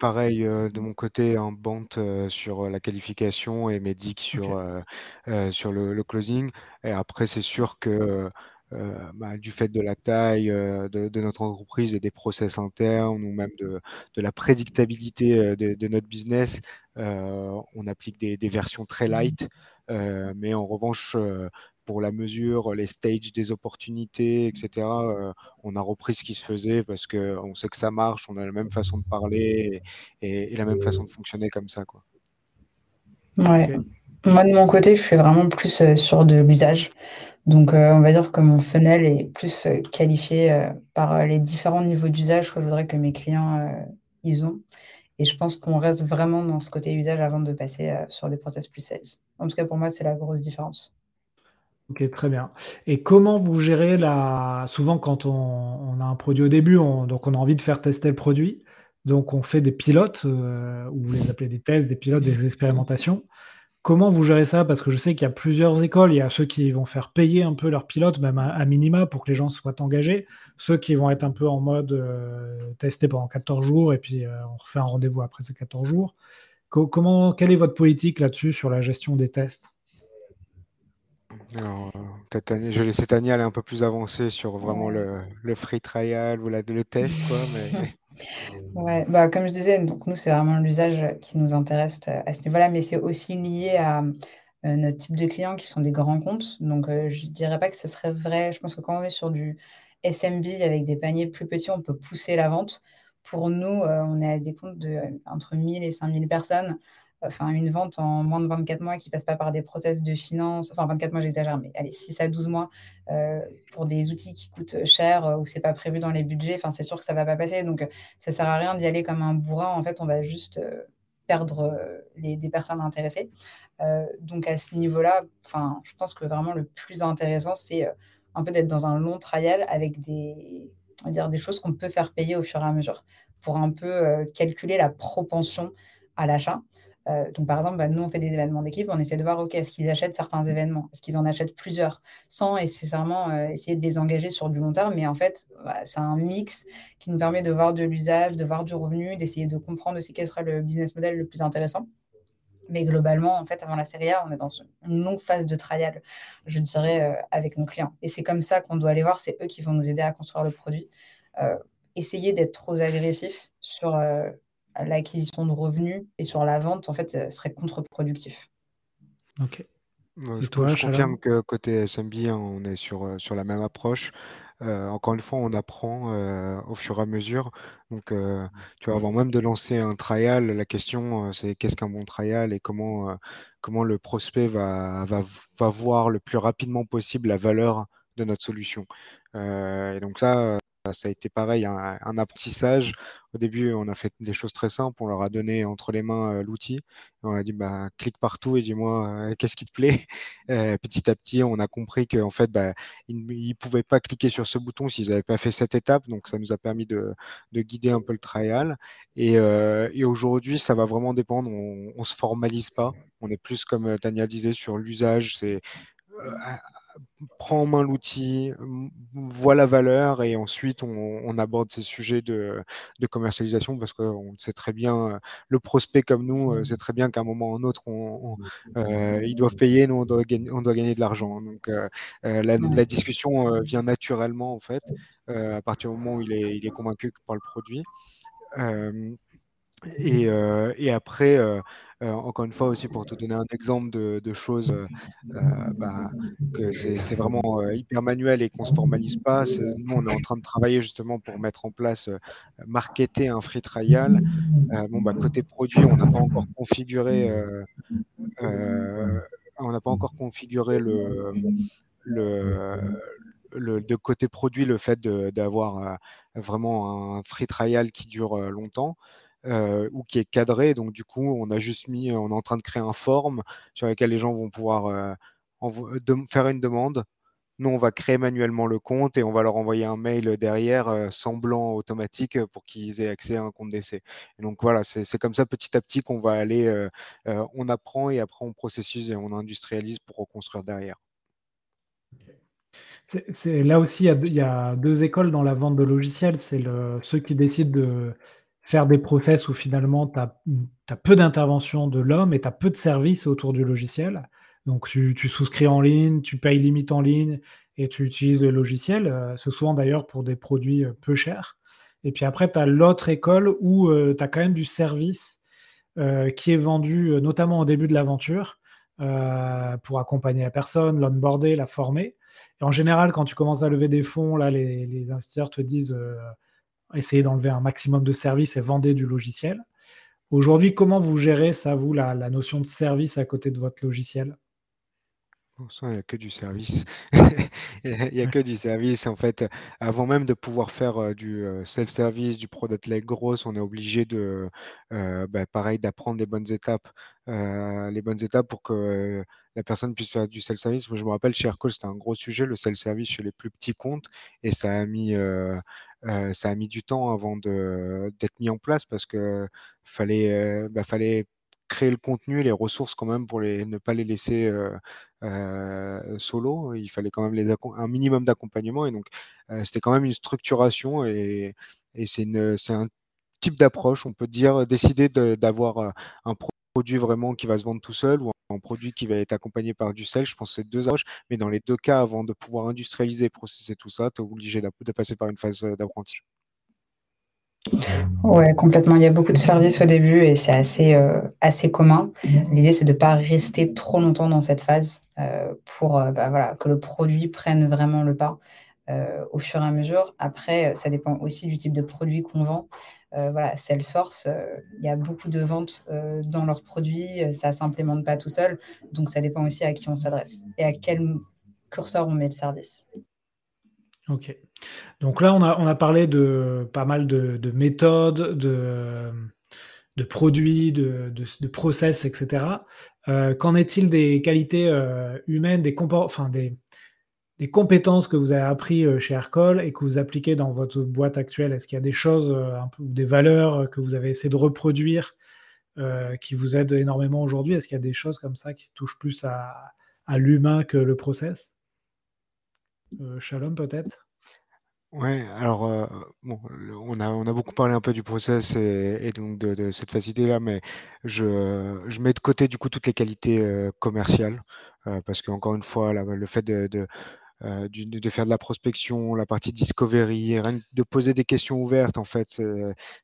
Pareil, euh, de mon côté, un bant euh, sur la qualification et Medic sur, euh, sur le, closing. Et après, c'est sûr que bah, du fait de la taille de, notre entreprise et des process internes ou même de, la prédictabilité de, notre business, on applique des, des, versions très light. mais en revanche, pour la mesure, les stages des opportunités, etc. Euh, on a repris ce qui se faisait parce qu'on sait que ça marche, on a la même façon de parler et, la même façon de fonctionner comme ça. Quoi. Ouais. Moi, de mon côté, je suis vraiment plus euh, sur de l'usage. Donc, euh, on va dire que mon funnel est plus qualifié par les différents niveaux d'usage que je voudrais que mes clients ils ont. Et je pense qu'on reste vraiment dans ce côté usage avant de passer sur des process plus sales. En tout cas, pour moi, c'est la grosse différence. Ok, très bien. Et comment vous gérez la... Souvent, quand on, a un produit au début, on, donc on a envie de faire tester le produit. Donc, on fait des pilotes, euh, ou vous les appelez des tests, des pilotes, des expérimentations. comment vous gérez ça? Parce que je sais qu'il y a plusieurs écoles. Il y a ceux qui vont faire payer un peu leurs pilotes, même à, minima, pour que les gens soient engagés. Ceux qui vont être un peu en mode euh, testé pendant 14 jours et puis euh, on refait un rendez-vous après ces 14 jours. comment, quelle est votre politique là-dessus sur la gestion des tests? Alors, je vais laisser Tania aller un peu plus avancée sur vraiment le, free trial ou la, le test, quoi, mais... Ouais, bah, comme je disais, donc nous, c'est vraiment l'usage qui nous intéresse euh, à ce niveau-là, mais c'est aussi lié à euh, notre type de clients qui sont des grands comptes. Donc, euh, je dirais pas que ce serait vrai. Je pense que quand on est sur du SMB avec des paniers plus petits, on peut pousser la vente. Pour nous, on est à des comptes de entre 1000 et 5000 personnes enfin une vente en moins de 24 mois qui passe pas par des process de finance, enfin 24 mois j'exagère, mais allez 6 à 12 mois euh, pour des outils qui coûtent cher euh, ou c'est pas prévu dans les budgets, enfin c'est sûr que ça va pas passer, donc euh, ça sert à rien d'y aller comme un bourrin, en fait on va juste perdre les, des personnes intéressées. donc à ce niveau-là, enfin je pense que vraiment le plus intéressant c'est un peu d'être dans un long trial avec des, dire, des choses qu'on peut faire payer au fur et à mesure pour un peu calculer la propension à l'achat. Euh, donc, par exemple, bah, nous, on fait des événements d'équipe, on essaie de voir, OK, est-ce qu'ils achètent certains événements? Est-ce qu'ils en achètent plusieurs? Sans nécessairement euh, essayer de les engager sur du long terme, mais en fait, bah, c'est un mix qui nous permet de voir de l'usage, de voir du revenu, d'essayer de comprendre aussi quel sera le business model le plus intéressant. Mais globalement, en fait, avant la série A, on est dans une longue phase de trial, je dirais, euh, avec nos clients. Et c'est comme ça qu'on doit aller voir, c'est eux qui vont nous aider à construire le produit. essayer d'être trop agressif sur l'acquisition de revenus et sur la vente, en fait, ce serait contre-productif. Ok. je, confirme que côté SMB, hein, on est sur, euh, sur la même approche. Euh, encore une fois, on apprend euh, au fur et à mesure. Donc, tu vois, avant même de lancer un trial, la question, c'est qu'est-ce qu'un bon trial et comment, comment le prospect va, va, va, voir le plus rapidement possible la valeur de notre solution. et donc ça, ça a été pareil, un, apprentissage. Au début, on a fait des choses très simples. On leur a donné entre les mains euh, l'outil. On a dit, bah, clique partout et dis-moi euh, qu'est-ce qui te plaît? Euh, petit à petit, on a compris qu'en fait, bah, ils ne pouvaient pas cliquer sur ce bouton s'ils n'avaient pas fait cette étape. Donc, ça nous a permis de, guider un peu le trial. Et, aujourd'hui, ça va vraiment dépendre. On ne se formalise pas. On est plus, comme Daniel disait, sur l'usage. C'est prend en main l'outil, voit la valeur et ensuite on, aborde ces sujets de, commercialisation parce qu'on sait très bien, le prospect comme nous euh, sait très bien qu'à un moment ou un autre, euh, ils doivent payer, nous on doit, gagner, on doit gagner de l'argent. Donc euh, la, discussion vient naturellement en fait, à partir du moment où il est, il est convaincu par le produit. Et, et, après, euh, encore une fois aussi pour te donner un exemple de, choses euh, euh, bah, que c'est vraiment hyper manuel et qu'on se formalise pas. Nous, on est en train de travailler justement pour mettre en place, marketer un free trial. bon, bah, côté produit, on n'a pas encore configuré, on n'a pas encore configuré le, le, le, de côté produit le fait d'avoir vraiment un free trial qui dure longtemps. Euh, ou qui est cadré. Donc du coup, on a juste mis, on est en train de créer un form sur lequel les gens vont pouvoir faire une demande. Nous, on va créer manuellement le compte et on va leur envoyer un mail derrière semblant automatique pour qu'ils aient accès à un compte d'essai. donc voilà, c'est comme ça petit à petit qu'on va aller, on apprend et après on processus et on industrialise pour reconstruire derrière. Là aussi, il y, a deux, écoles dans la vente de logiciels. C'est ceux qui décident de faire des process où finalement tu as, peu d'intervention de l'homme et tu as peu de services autour du logiciel. Donc tu, souscris en ligne, tu payes limite en ligne et tu utilises le logiciel. Euh, c'est souvent d'ailleurs pour des produits euh, peu chers. Et puis après, tu as l'autre école où euh, tu as quand même du service qui est vendu notamment au début de l'aventure pour accompagner la personne, l'onboarder, la former. En général, quand tu commences à lever des fonds, là, les investisseurs te disent essayer d'enlever un maximum de services et vendez du logiciel. Aujourd'hui, comment vous gérez ça, vous, la, notion de service à côté de votre logiciel? Il n'y a que du service. il n'y a que du service. En fait, avant même de pouvoir faire euh, du euh, self-service, du product leg gross, on est obligé de, euh, bah, pareil, d'apprendre les bonnes étapes. les bonnes étapes pour que la personne puisse faire du self-service. Moi, je me rappelle, chez Aircall, c'était un gros sujet, le self-service chez les plus petits comptes. Et ça a mis, ça a mis du temps avant d'être mis en place parce que fallait, bah, fallait créer le contenu et les ressources quand même pour les, ne pas les laisser solo. Il fallait quand même les un minimum d'accompagnement et donc c'était quand même une structuration et, et c'est un type d'approche. On peut dire décider d'avoir un produit vraiment qui va se vendre tout seul ou un produit qui va être accompagné par du sel. Je pense que c'est deux approches, mais dans les deux cas, avant de pouvoir industrialiser processer tout ça, tu es obligé de passer par une phase d'apprentissage. Ouais, complètement. Il y a beaucoup de services au début et c'est assez, euh, assez commun. L'idée, c'est de ne pas rester trop longtemps dans cette phase euh, pour euh, bah, voilà, que le produit prenne vraiment le pas au fur et à mesure. Après, ça dépend aussi du type de produit qu'on vend. Voilà, Salesforce, il y a beaucoup de ventes dans leurs produits. Ça ne s'implémente pas tout seul. Donc, ça dépend aussi à qui on s'adresse et à quel curseur on met le service. Ok. Donc là, on a, parlé de pas mal de, méthodes, de, produits, de, process, etc. Euh, qu'en est-il des qualités euh, humaines, des, enfin, des, des, compétences que vous avez appris euh, chez Aircall et que vous appliquez dans votre boîte actuelle? Est-ce qu'il y a des choses, un peu, des valeurs que vous avez essayé de reproduire qui vous aident énormément aujourd'hui? Est-ce qu'il y a des choses comme ça qui touchent plus à, l'humain que le process? Shalom peut-être? Ouais, alors euh, bon, on a on a beaucoup parlé un peu du process et, donc de, cette facilité-là, mais je, je mets de côté du coup toutes les qualités euh, commerciales euh, parce qu'encore une fois, le fait de, euh, de, faire de la prospection, la partie discovery, de poser des questions ouvertes, en fait,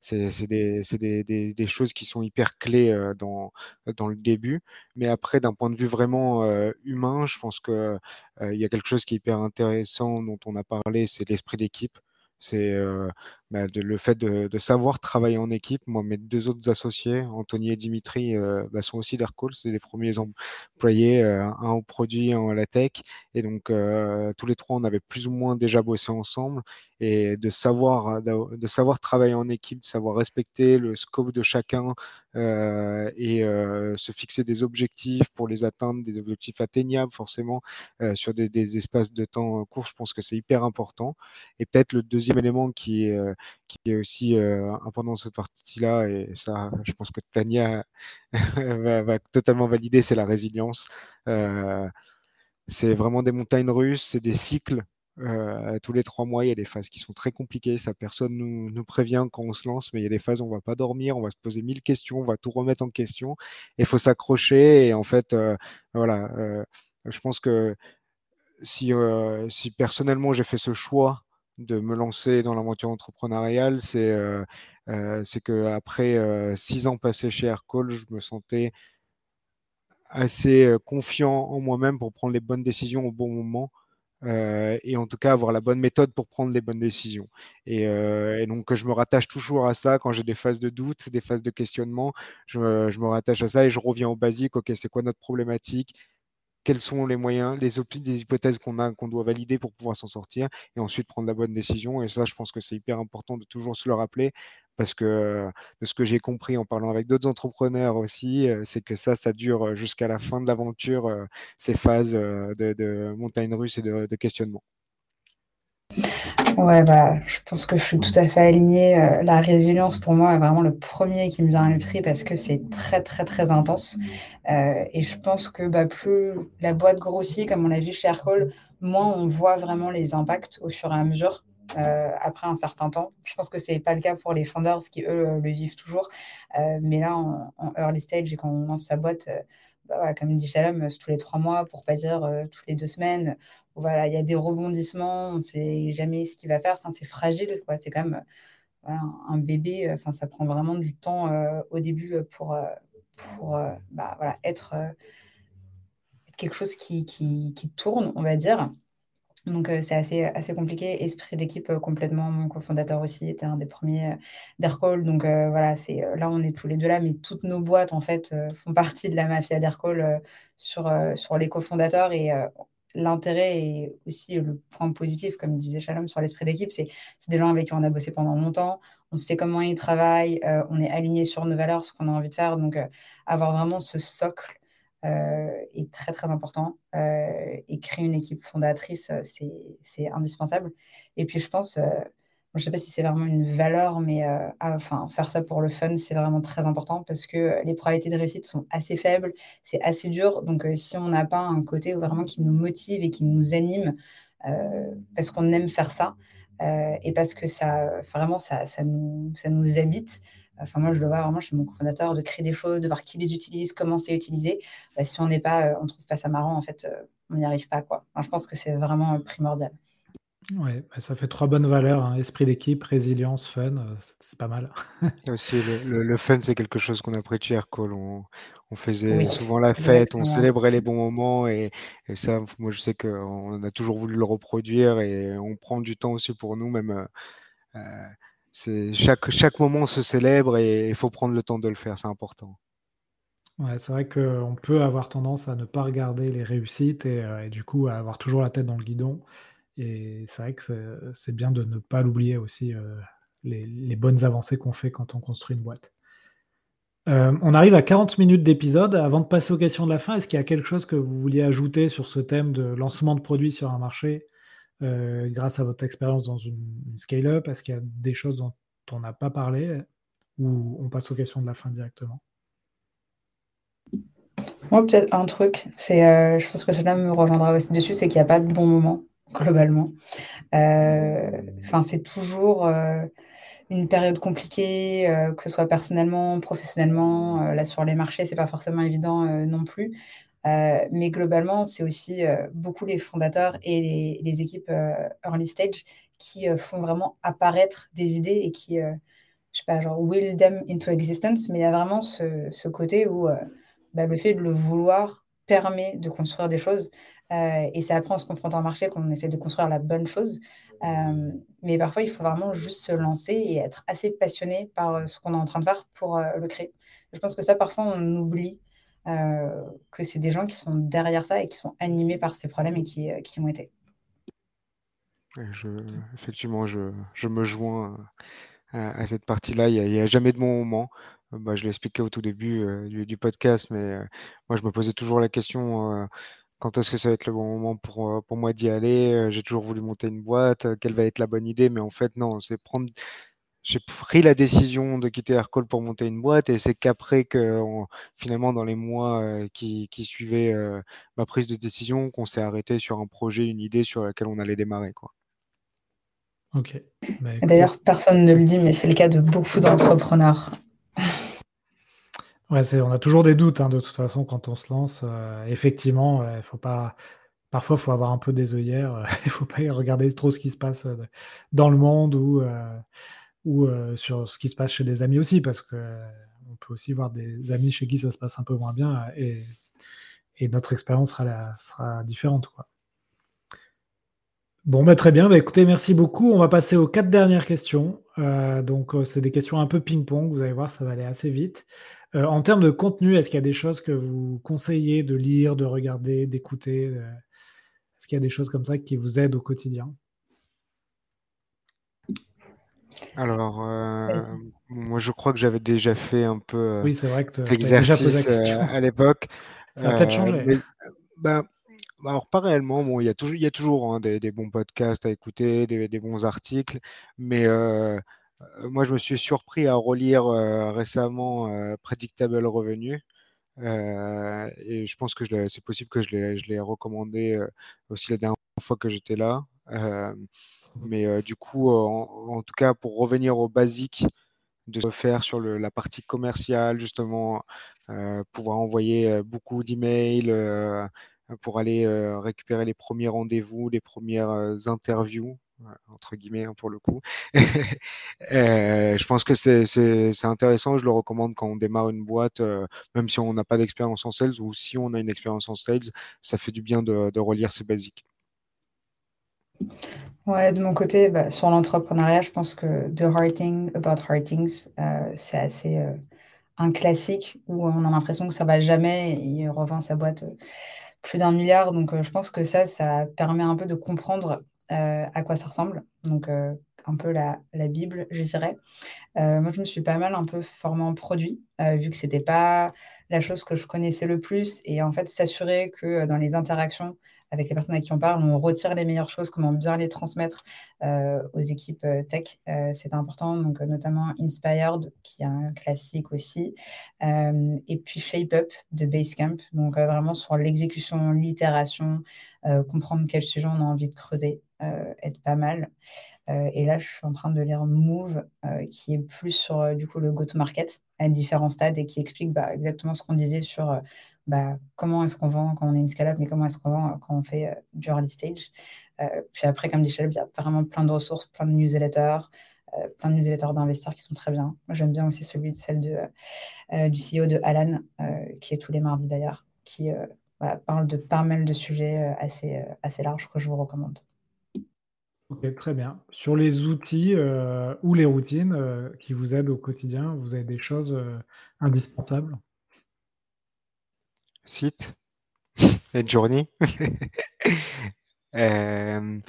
c'est des, des, des, choses qui sont hyper clés euh, dans, dans le début. Mais après, d'un point de vue vraiment euh, humain, je pense qu'il il y a quelque chose qui est hyper intéressant dont on a parlé, c'est l'esprit d'équipe. C'est euh, bah, le fait de, savoir travailler en équipe. Moi, mes deux autres associés, Anthony et Dimitri, euh, bah, sont aussi d'Aircall. C'est les premiers employés, euh, un au produit, un à la tech. Et donc, tous les trois, on avait plus ou moins déjà bossé ensemble. Et de savoir, de savoir travailler en équipe, de savoir respecter le scope de chacun et se fixer des objectifs pour les atteindre, des objectifs atteignables forcément sur des, des, espaces de temps courts, je pense que c'est hyper important. Et peut-être le deuxième élément qui est, euh, qui est aussi euh, important dans cette partie-là, et ça, je pense que Tania va, totalement valider, c'est la résilience. Euh, c'est vraiment des montagnes russes, c'est des cycles. tous les trois mois, il y a des phases qui sont très compliquées. Ça, personne nous, nous prévient quand on se lance, mais il y a des phases où on va pas dormir, on va se poser mille questions, on va tout remettre en question. Il faut s'accrocher. Et en fait, voilà, je pense que si, si personnellement j'ai fait ce choix de me lancer dans l'aventure entrepreneuriale, c'est euh, euh, qu'après euh, six ans passés chez Aircall, je me sentais assez euh, confiant en moi-même pour prendre les bonnes décisions au bon moment. et en tout cas avoir la bonne méthode pour prendre les bonnes décisions. Et, donc je me rattache toujours à ça quand j'ai des phases de doute, des phases de questionnement, je, je, me rattache à ça et je reviens au basique, ok c'est quoi notre problématique, quels sont les moyens, les, hypothèses qu'on a, qu'on doit valider pour pouvoir s'en sortir, et ensuite prendre la bonne décision. Et ça, je pense que c'est hyper important de toujours se le rappeler, parce que de ce que j'ai compris en parlant avec d'autres entrepreneurs aussi, euh, c'est que ça, ça dure jusqu'à la fin de l'aventure, euh, ces phases euh, de, montagne russe et de questionnement. Ouais, bah, je pense que je suis tout à fait alignée. Euh, la résilience, pour moi, est vraiment le premier qui me vient à l'esprit parce que c'est très, très, très intense. Euh, et je pense que bah, plus la boîte grossit, comme on l'a vu chez Aircall, moins on voit vraiment les impacts au fur et à mesure. Euh, après un certain temps. Je pense que ce n'est pas le cas pour les founders qui, eux, le vivent toujours. mais là, en, early stage et quand on lance sa boîte, bah, comme dit Shalom, tous les trois mois, pour pas dire toutes les deux semaines, voilà, il y a des rebondissements, on ne sait jamais ce qu'il va faire. Enfin, c'est fragile, quoi. C'est quand même un bébé. Enfin, ça prend vraiment du temps euh, au début pour, euh, pour euh, bah, voilà, être, quelque chose qui, qui, tourne, on va dire. Donc, c'est assez, assez compliqué. Esprit d'équipe complètement. Mon cofondateur aussi était un des premiers d'Aircall. Donc, voilà, c'est là, on est tous les deux là, mais toutes nos boîtes, en fait, font partie de la mafia d'Aircall sur, sur les cofondateurs. Et l'intérêt et aussi le point positif, comme disait Shalom, sur l'esprit d'équipe, c'est des gens avec qui on a bossé pendant longtemps, on sait comment ils travaillent, euh, on est aligné sur nos valeurs, ce qu'on a envie de faire. Donc, euh, avoir vraiment ce socle euh, est très, très important. et créer une équipe fondatrice, c'est indispensable. Et puis, je pense, je sais pas si c'est vraiment une valeur, mais enfin, faire ça pour le fun, c'est vraiment très important parce que les probabilités de réussite sont assez faibles, c'est assez dur. Donc, si on n'a pas un côté vraiment qui nous motive et qui nous anime, parce qu'on aime faire ça, et parce que ça, vraiment, ça nous habite. Enfin, moi, je le vois vraiment chez mon cofondateur, de créer des choses, de voir qui les utilise, comment c'est utilisé. Bah, si on n'est pas, on trouve pas ça marrant, en fait, on n'y arrive pas, quoi. je pense que c'est vraiment primordial. Ouais, bah, ça fait trois bonnes valeurs, hein. esprit d'équipe, résilience, fun, euh, c'est pas mal. aussi le fun, c'est quelque chose qu'on apprécie chez Aircall. On on faisait souvent la fête, on célébrait les bons moments et ça, moi, je sais qu'on a toujours voulu le reproduire et on prend du temps aussi pour nous même, euh, euh, c'est chaque chaque moment se célèbre et il faut prendre le temps de le faire, c'est important. Ouais, c'est vrai qu'on peut avoir tendance à ne pas regarder les réussites et et du coup, à avoir toujours la tête dans le guidon. Et c'est vrai que c'est bien de ne pas l'oublier aussi, euh, les, bonnes avancées qu'on fait quand on construit une boîte. Euh, on arrive à 40 minutes d'épisode. Avant de passer aux questions de la fin, est-ce qu'il y a quelque chose que vous vouliez ajouter sur ce thème de lancement de produits sur un marché euh, grâce à votre expérience dans une, scale-up? Est-ce qu'il y a des choses dont on n'a pas parlé ou on passe aux questions de la fin directement? Moi, peut-être un truc, c'est, je pense que cela me rejoindra aussi dessus, c'est qu'il n'y a pas de bon moment globalement. Euh, enfin, c'est toujours euh, une période compliquée, euh, que ce soit personnellement, professionnellement. là, sur les marchés, c'est pas forcément évident non plus. mais globalement, c'est aussi beaucoup les fondateurs et les, équipes early stage qui font vraiment apparaître des idées et qui, je sais pas, genre will them into existence. Mais il y a vraiment ce, ce côté où bah, le fait de le vouloir permet de construire des choses. Euh, et c'est après en se confrontant au marché qu'on essaie de construire la bonne chose. Euh, mais parfois, il faut vraiment juste se lancer et être assez passionné par euh, ce qu'on est en train de faire pour le créer. Je pense que ça, parfois, on oublie que c'est des gens qui sont derrière ça et qui sont animés par ces problèmes et qui, qui ont été. Effectivement, je, je, me joins à, cette partie-là. Il n'y a, jamais de bon moment. Bah, je l'ai expliqué au tout début du, podcast, mais moi, je me posais toujours la question quand est-ce que ça va être le bon moment pour, euh, pour moi d'y aller euh, J'ai toujours voulu monter une boîte, euh, quelle va être la bonne idée Mais en fait, non, c'est prendre. J'ai pris la décision de quitter Aircall pour monter une boîte et c'est qu'après que finalement dans les mois qui, qui suivaient ma prise de décision qu'on s'est arrêté sur un projet, une idée sur laquelle on allait démarrer. Quoi. Ok. Bah, D'ailleurs, personne ne le dit, mais c'est le cas de beaucoup d'entrepreneurs. On a toujours des doutes, hein, de toute façon, quand on se lance. Euh, effectivement, il faut pas parfois, avoir un peu des œillères, euh, il faut pas regarder trop ce qui se passe, euh, dans le monde ou sur ce qui se passe chez des amis aussi, parce qu'on peut aussi voir des amis chez qui ça se passe un peu moins bien, et notre expérience sera différente. Bon, bah, très bien. Bah, écoutez, merci beaucoup. On va passer aux quatre dernières questions. donc, c'est des questions un peu ping-pong. Vous allez voir, ça va aller assez vite. Euh, en termes de contenu, est-ce qu'il y a des choses que vous conseillez de lire, de regarder, d'écouter euh, Est-ce qu'il y a des choses comme ça qui vous aident au quotidien? Alors, euh, moi, je crois que j'avais déjà fait un peu oui, c'est vrai que cet exercice à l'époque. Ça a peut-être changé. bah, alors pas réellement, bon, il y a toujours, il y a toujours hein, des, bons podcasts à écouter, des, des bons articles, mais euh, moi, je me suis surpris à relire euh, récemment euh, Predictable Revenue. et je pense que c'est possible que je l'ai recommandé aussi la dernière fois que j'étais là. mais du coup, en, tout cas, pour revenir aux basiques de se faire sur la partie commerciale, justement, pouvoir envoyer beaucoup d'emails pour aller récupérer les premiers rendez-vous, les premières interviews entre guillemets hein, pour le coup. Euh, je pense que c'est intéressant, je le recommande quand on démarre une boîte, euh, même si on n'a pas d'expérience en sales ou si on a une expérience en sales, ça fait du bien de, relire ces basiques. Ouais, de mon côté, bah, sur l'entrepreneuriat, je pense que The Hard About Hard Things, euh, c'est assez un classique où on a l'impression que ça va jamais et il revend sa boîte plus d'un milliard. Donc, je pense que ça, ça permet un peu de comprendre euh, à quoi ça ressemble. Donc, euh, un peu la, la, Bible, je dirais. Euh, moi, je me suis pas mal un peu formée en produit, vu que c'était pas la chose que je connaissais le plus. Et en fait, s'assurer que dans les interactions avec les personnes à qui on parle, on retire les meilleures choses, comment bien les transmettre aux équipes tech. c'est important, donc notamment Inspired, qui est un classique aussi, et puis Shape Up de Basecamp, donc vraiment sur l'exécution, l'itération, comprendre quel sujet on a envie de creuser, être pas mal. Euh, et là, je suis en train de lire Move, euh, qui est plus sur euh, du coup le go-to-market à différents stades et qui explique bah, exactement ce qu'on disait sur bah, comment est-ce qu'on vend quand on est une scale-up, mais comment est-ce qu'on vend quand on fait du early stage. puis après, comme dit Shalom, il y a vraiment plein de ressources, plein de newsletters, plein de newsletters d'investisseurs qui sont très bien. Moi, j'aime bien aussi celui, celle de, du CEO de Alan, qui est tous les mardis d'ailleurs, qui parle de pas mal de sujets assez, assez larges que je vous recommande. Ok, très bien. Sur les outils euh, ou les routines euh, qui vous aident au quotidien, vous avez des choses euh, indispensables? Site et journey. on,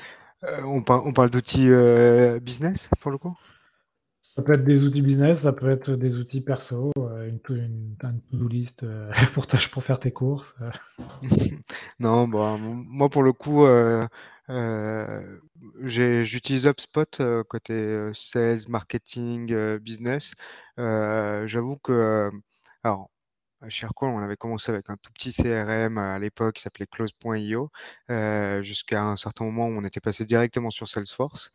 on parle d'outils business pour le coup? Ça peut être des outils business, ça peut être des outils perso, une, une, to-do list pour, pour faire tes courses. Non, bon, moi pour le coup, j'utilise HubSpot côté sales, marketing, business. J'avoue que, alors, chez Aircall, on avait commencé avec un tout petit CRM à l'époque qui s'appelait Close.io, jusqu'à un certain moment où on était passé directement sur Salesforce.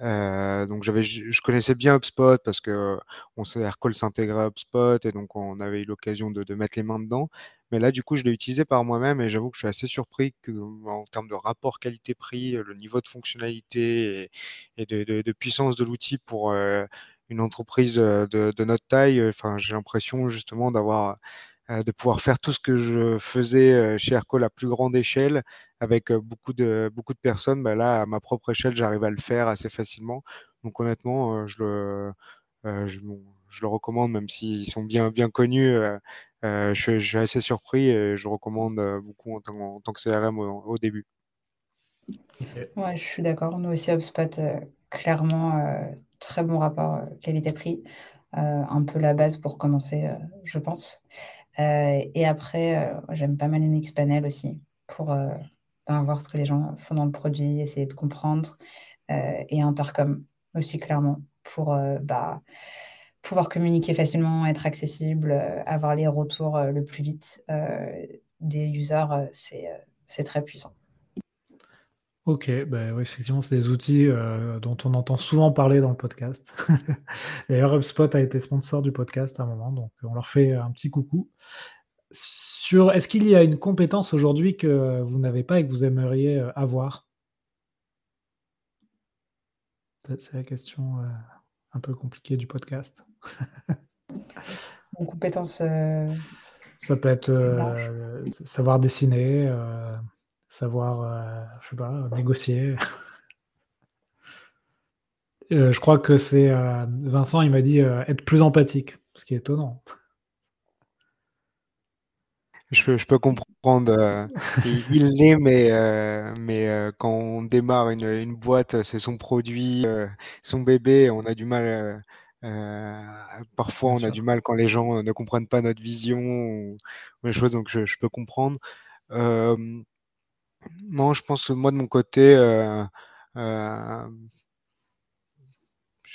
Euh, donc j'avais, je connaissais bien HubSpot parce que on Aircall s'intégrait à HubSpot et donc on avait eu l'occasion de, mettre les mains dedans. Mais là, du coup, je l'ai utilisé par moi-même et j'avoue que je suis assez surpris que, en termes de rapport qualité-prix, le niveau de fonctionnalité et, de, puissance de l'outil pour euh, une entreprise euh, de, notre taille, enfin, j'ai l'impression justement d'avoir de pouvoir faire tout ce que je faisais chez Aircall à plus grande échelle avec beaucoup de, beaucoup de personnes. Bah là, à ma propre échelle, j'arrive à le faire assez facilement. Donc honnêtement, je le, je, je, le recommande, même s'ils sont bien, bien connus. je, je, suis assez surpris et je recommande beaucoup en tant, en tant que CRM au, début. Ouais, je suis d'accord. Nous aussi, HubSpot, clairement, très bon rapport qualité-prix. un peu la base pour commencer, je pense. Euh, et après, euh, j'aime pas mal Mixpanel aussi pour euh, ben, voir ce que les gens font dans le produit, essayer de comprendre. et Intercom aussi, clairement, pour bah, pouvoir communiquer facilement, être accessible, avoir les retours le plus vite des users, c'est très puissant. Ok, bah effectivement, c'est des outils dont on entend souvent parler dans le podcast. D'ailleurs, HubSpot a été sponsor du podcast à un moment, donc on leur fait un petit coucou. Sur, est-ce qu'il y a une compétence aujourd'hui que vous n'avez pas et que vous aimeriez euh, avoir? C'est la question euh, un peu compliquée du podcast. Une compétence. Euh, Ça peut être savoir dessiner, savoir, je sais pas, négocier. je crois que c'est Vincent, il m'a dit être plus empathique, ce qui est étonnant. Je peux, je peux comprendre. Euh, il l'est, mais, euh, mais euh, quand on démarre une, une boîte, c'est son produit, son bébé. On a du mal. parfois, on a du mal quand les gens ne comprennent pas notre vision ou, les choses. Donc, je, je peux comprendre. non, je pense que moi, de mon côté,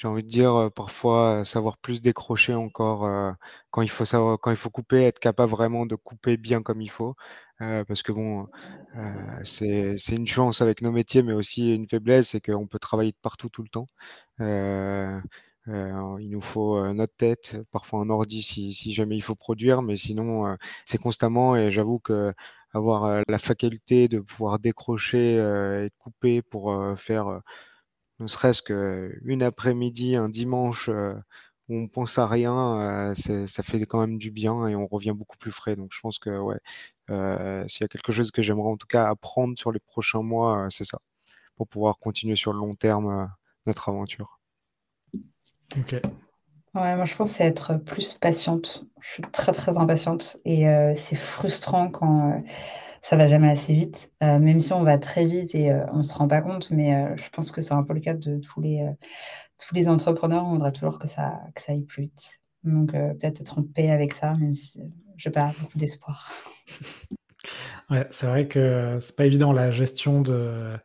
j'ai envie de dire euh, parfois savoir plus décrocher encore euh, quand il faut savoir quand il faut couper, être capable vraiment de couper bien comme il faut. Euh, parce que bon, c'est une chance avec nos métiers, mais aussi une faiblesse, c'est qu'on peut travailler de partout tout le temps. il nous faut notre tête, parfois un ordi si, jamais il faut produire, mais sinon c'est constamment et j'avoue que avoir la faculté de pouvoir décrocher et couper pour faire ne serait-ce qu'une après-midi, un dimanche euh, où on pense à rien, euh, ça fait quand même du bien et on revient beaucoup plus frais. Donc je pense que ouais, euh, s'il y a quelque chose que j'aimerais en tout cas apprendre sur les prochains mois, c'est ça, pour pouvoir continuer sur le long terme notre aventure. Ok. Ouais, moi je pense c'est être plus patiente. Je suis très très impatiente et c'est frustrant quand ça va jamais assez vite, euh, même si on va très vite et on euh, on se rend pas compte. Mais euh, je pense que c'est un peu le cas de tous les, tous les entrepreneurs. On voudrait toujours que ça, que ça aille plus vite. Donc peut-être être en paix avec ça, même si je n'ai pas beaucoup d'espoir. Ouais, c'est vrai que c'est pas évident la gestion de,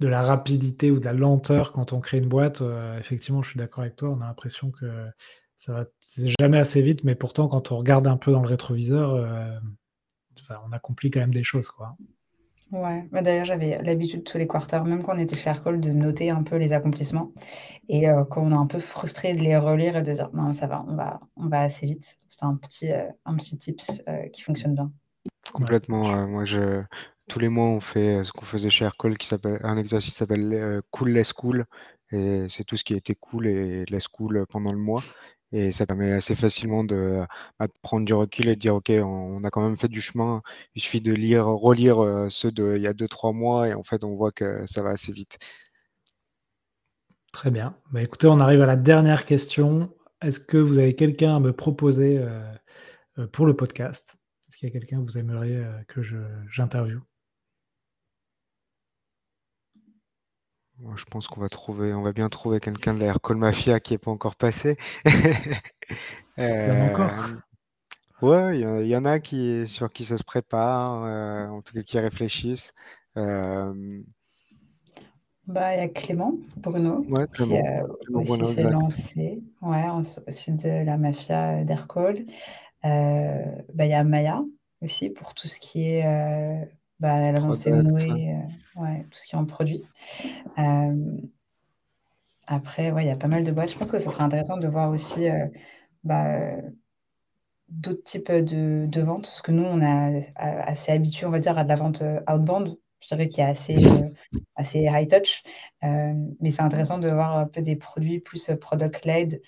de la rapidité ou de la lenteur quand on crée une boîte. Euh, effectivement, je suis d'accord avec toi. On a l'impression que ça va, jamais assez vite, mais pourtant, quand on regarde un peu dans le rétroviseur, euh, on accomplit quand même des choses, quoi. Ouais, bah, d'ailleurs, j'avais l'habitude tous les quarters, même quand on était chez Aircall, de noter un peu les accomplissements. Et euh, quand on est un peu frustré de les relire et de dire non, ça va, on va, on va assez vite. C'est un petit, un petit tips qui fonctionne bien. Complètement. Euh, moi, je, tous les mois, on fait euh, ce qu'on faisait chez Aircall, qui s'appelle un exercice qui s'appelle euh, Cool Less Cool. Et c'est tout ce qui a été cool et less cool pendant le mois. Et ça permet assez facilement de, bah, de prendre du recul et de dire, OK, on, a quand même fait du chemin. Il suffit de lire, relire ceux d'il y a 2-3 mois et en fait, on voit que ça va assez vite. Très bien. Bah, écoutez, on arrive à la dernière question. Est-ce que vous avez quelqu'un à me proposer pour le podcast? Est-ce qu'il y a quelqu'un que vous aimeriez euh, que j'interviewe? Moi, je pense qu'on va trouver, on va bien trouver quelqu'un de la Call Mafia qui n'est pas encore passé. il y en a encore. Euh, ouais, il y, en a qui, sur qui ça se prépare, euh, en tout cas qui réfléchissent. Bah, il y a Clément Bruno qui aussi s'est lancé ouais, aussi de la mafia d'Aircall. Euh, bah, il y a Maya aussi pour tout ce qui est euh, bah, l'avancée Noé, euh, ouais, tout ce qui est en produit. après, ouais, il y a pas mal de boîtes. Je pense que ça serait intéressant de voir aussi bah, d'autres types de, de ventes, parce que nous, on est assez habitué, on va dire, à de la vente outbound. Je dirais qu'il y a assez, assez high touch, mais c'est intéressant de voir un peu des produits plus product-led,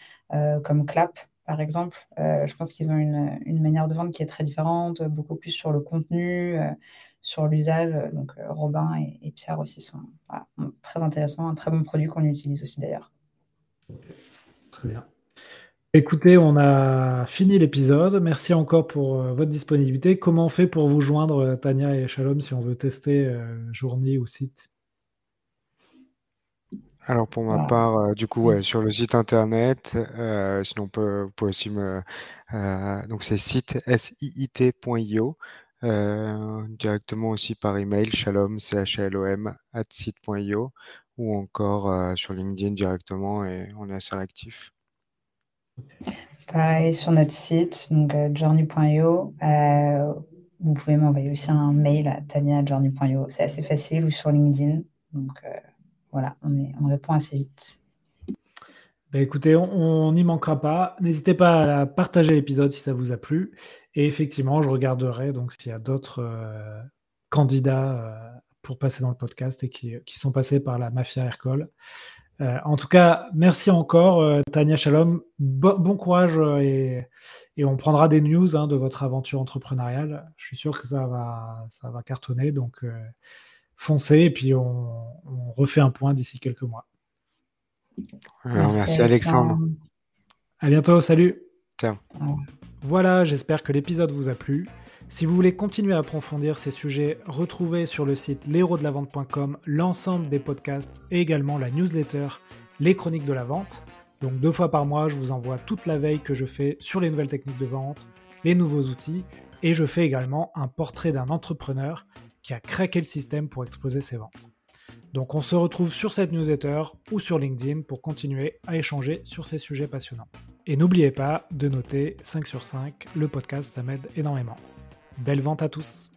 comme Clap, par exemple. Euh, je pense qu'ils ont une, manière de vendre qui est très différente, beaucoup plus sur le contenu, euh, sur l'usage. Donc euh, Robin et, Pierre aussi sont très intéressants, un très bon produit qu'on utilise aussi d'ailleurs. Très bien. Écoutez, on a fini l'épisode. Merci encore pour votre disponibilité. Comment on fait pour vous joindre, Tania et Shalom, si on veut tester journée ou site? Alors pour ma part, euh, du coup, sur le site internet, euh, sinon on peut, vous pouvez aussi me, euh, donc c'est site siit.io, directement aussi par email, shalom, c h l o m at site.io, ou encore sur LinkedIn directement, et on est assez réactif. Pareil sur notre site, donc journey.io. vous pouvez m'envoyer aussi un mail à tania.journey.io. C'est assez facile, ou sur LinkedIn. Donc voilà, on, répond assez vite. Ben écoutez, on n'y manquera pas. N'hésitez pas à partager l'épisode si ça vous a plu. Et effectivement, je regarderai donc s'il y a d'autres euh, candidats euh, pour passer dans le podcast et qui, sont passés par la mafia Aircall. Euh, en tout cas, merci encore, Tania Shalom. bon courage et, on prendra des news hein, de votre aventure entrepreneuriale. Je suis sûr que ça va, ça va cartonner. Donc, foncez et puis on, refait un point d'ici quelques mois. merci, Alexandre. À bientôt, salut. Ciao. Voilà, j'espère que l'épisode vous a plu. Si vous voulez continuer à approfondir ces sujets, retrouvez sur le site l'héros-de-la-vente.com l'ensemble des podcasts et également la newsletter Les Chroniques de la Vente. Donc deux fois par mois, je vous envoie toute la veille que je fais sur les nouvelles techniques de vente, les nouveaux outils, et je fais également un portrait d'un entrepreneur qui a craqué le système pour exploser ses ventes. Donc on se retrouve sur cette newsletter ou sur LinkedIn pour continuer à échanger sur ces sujets passionnants. Et n'oubliez pas de noter 5 sur 5, le podcast ça m'aide énormément. Belle vente à tous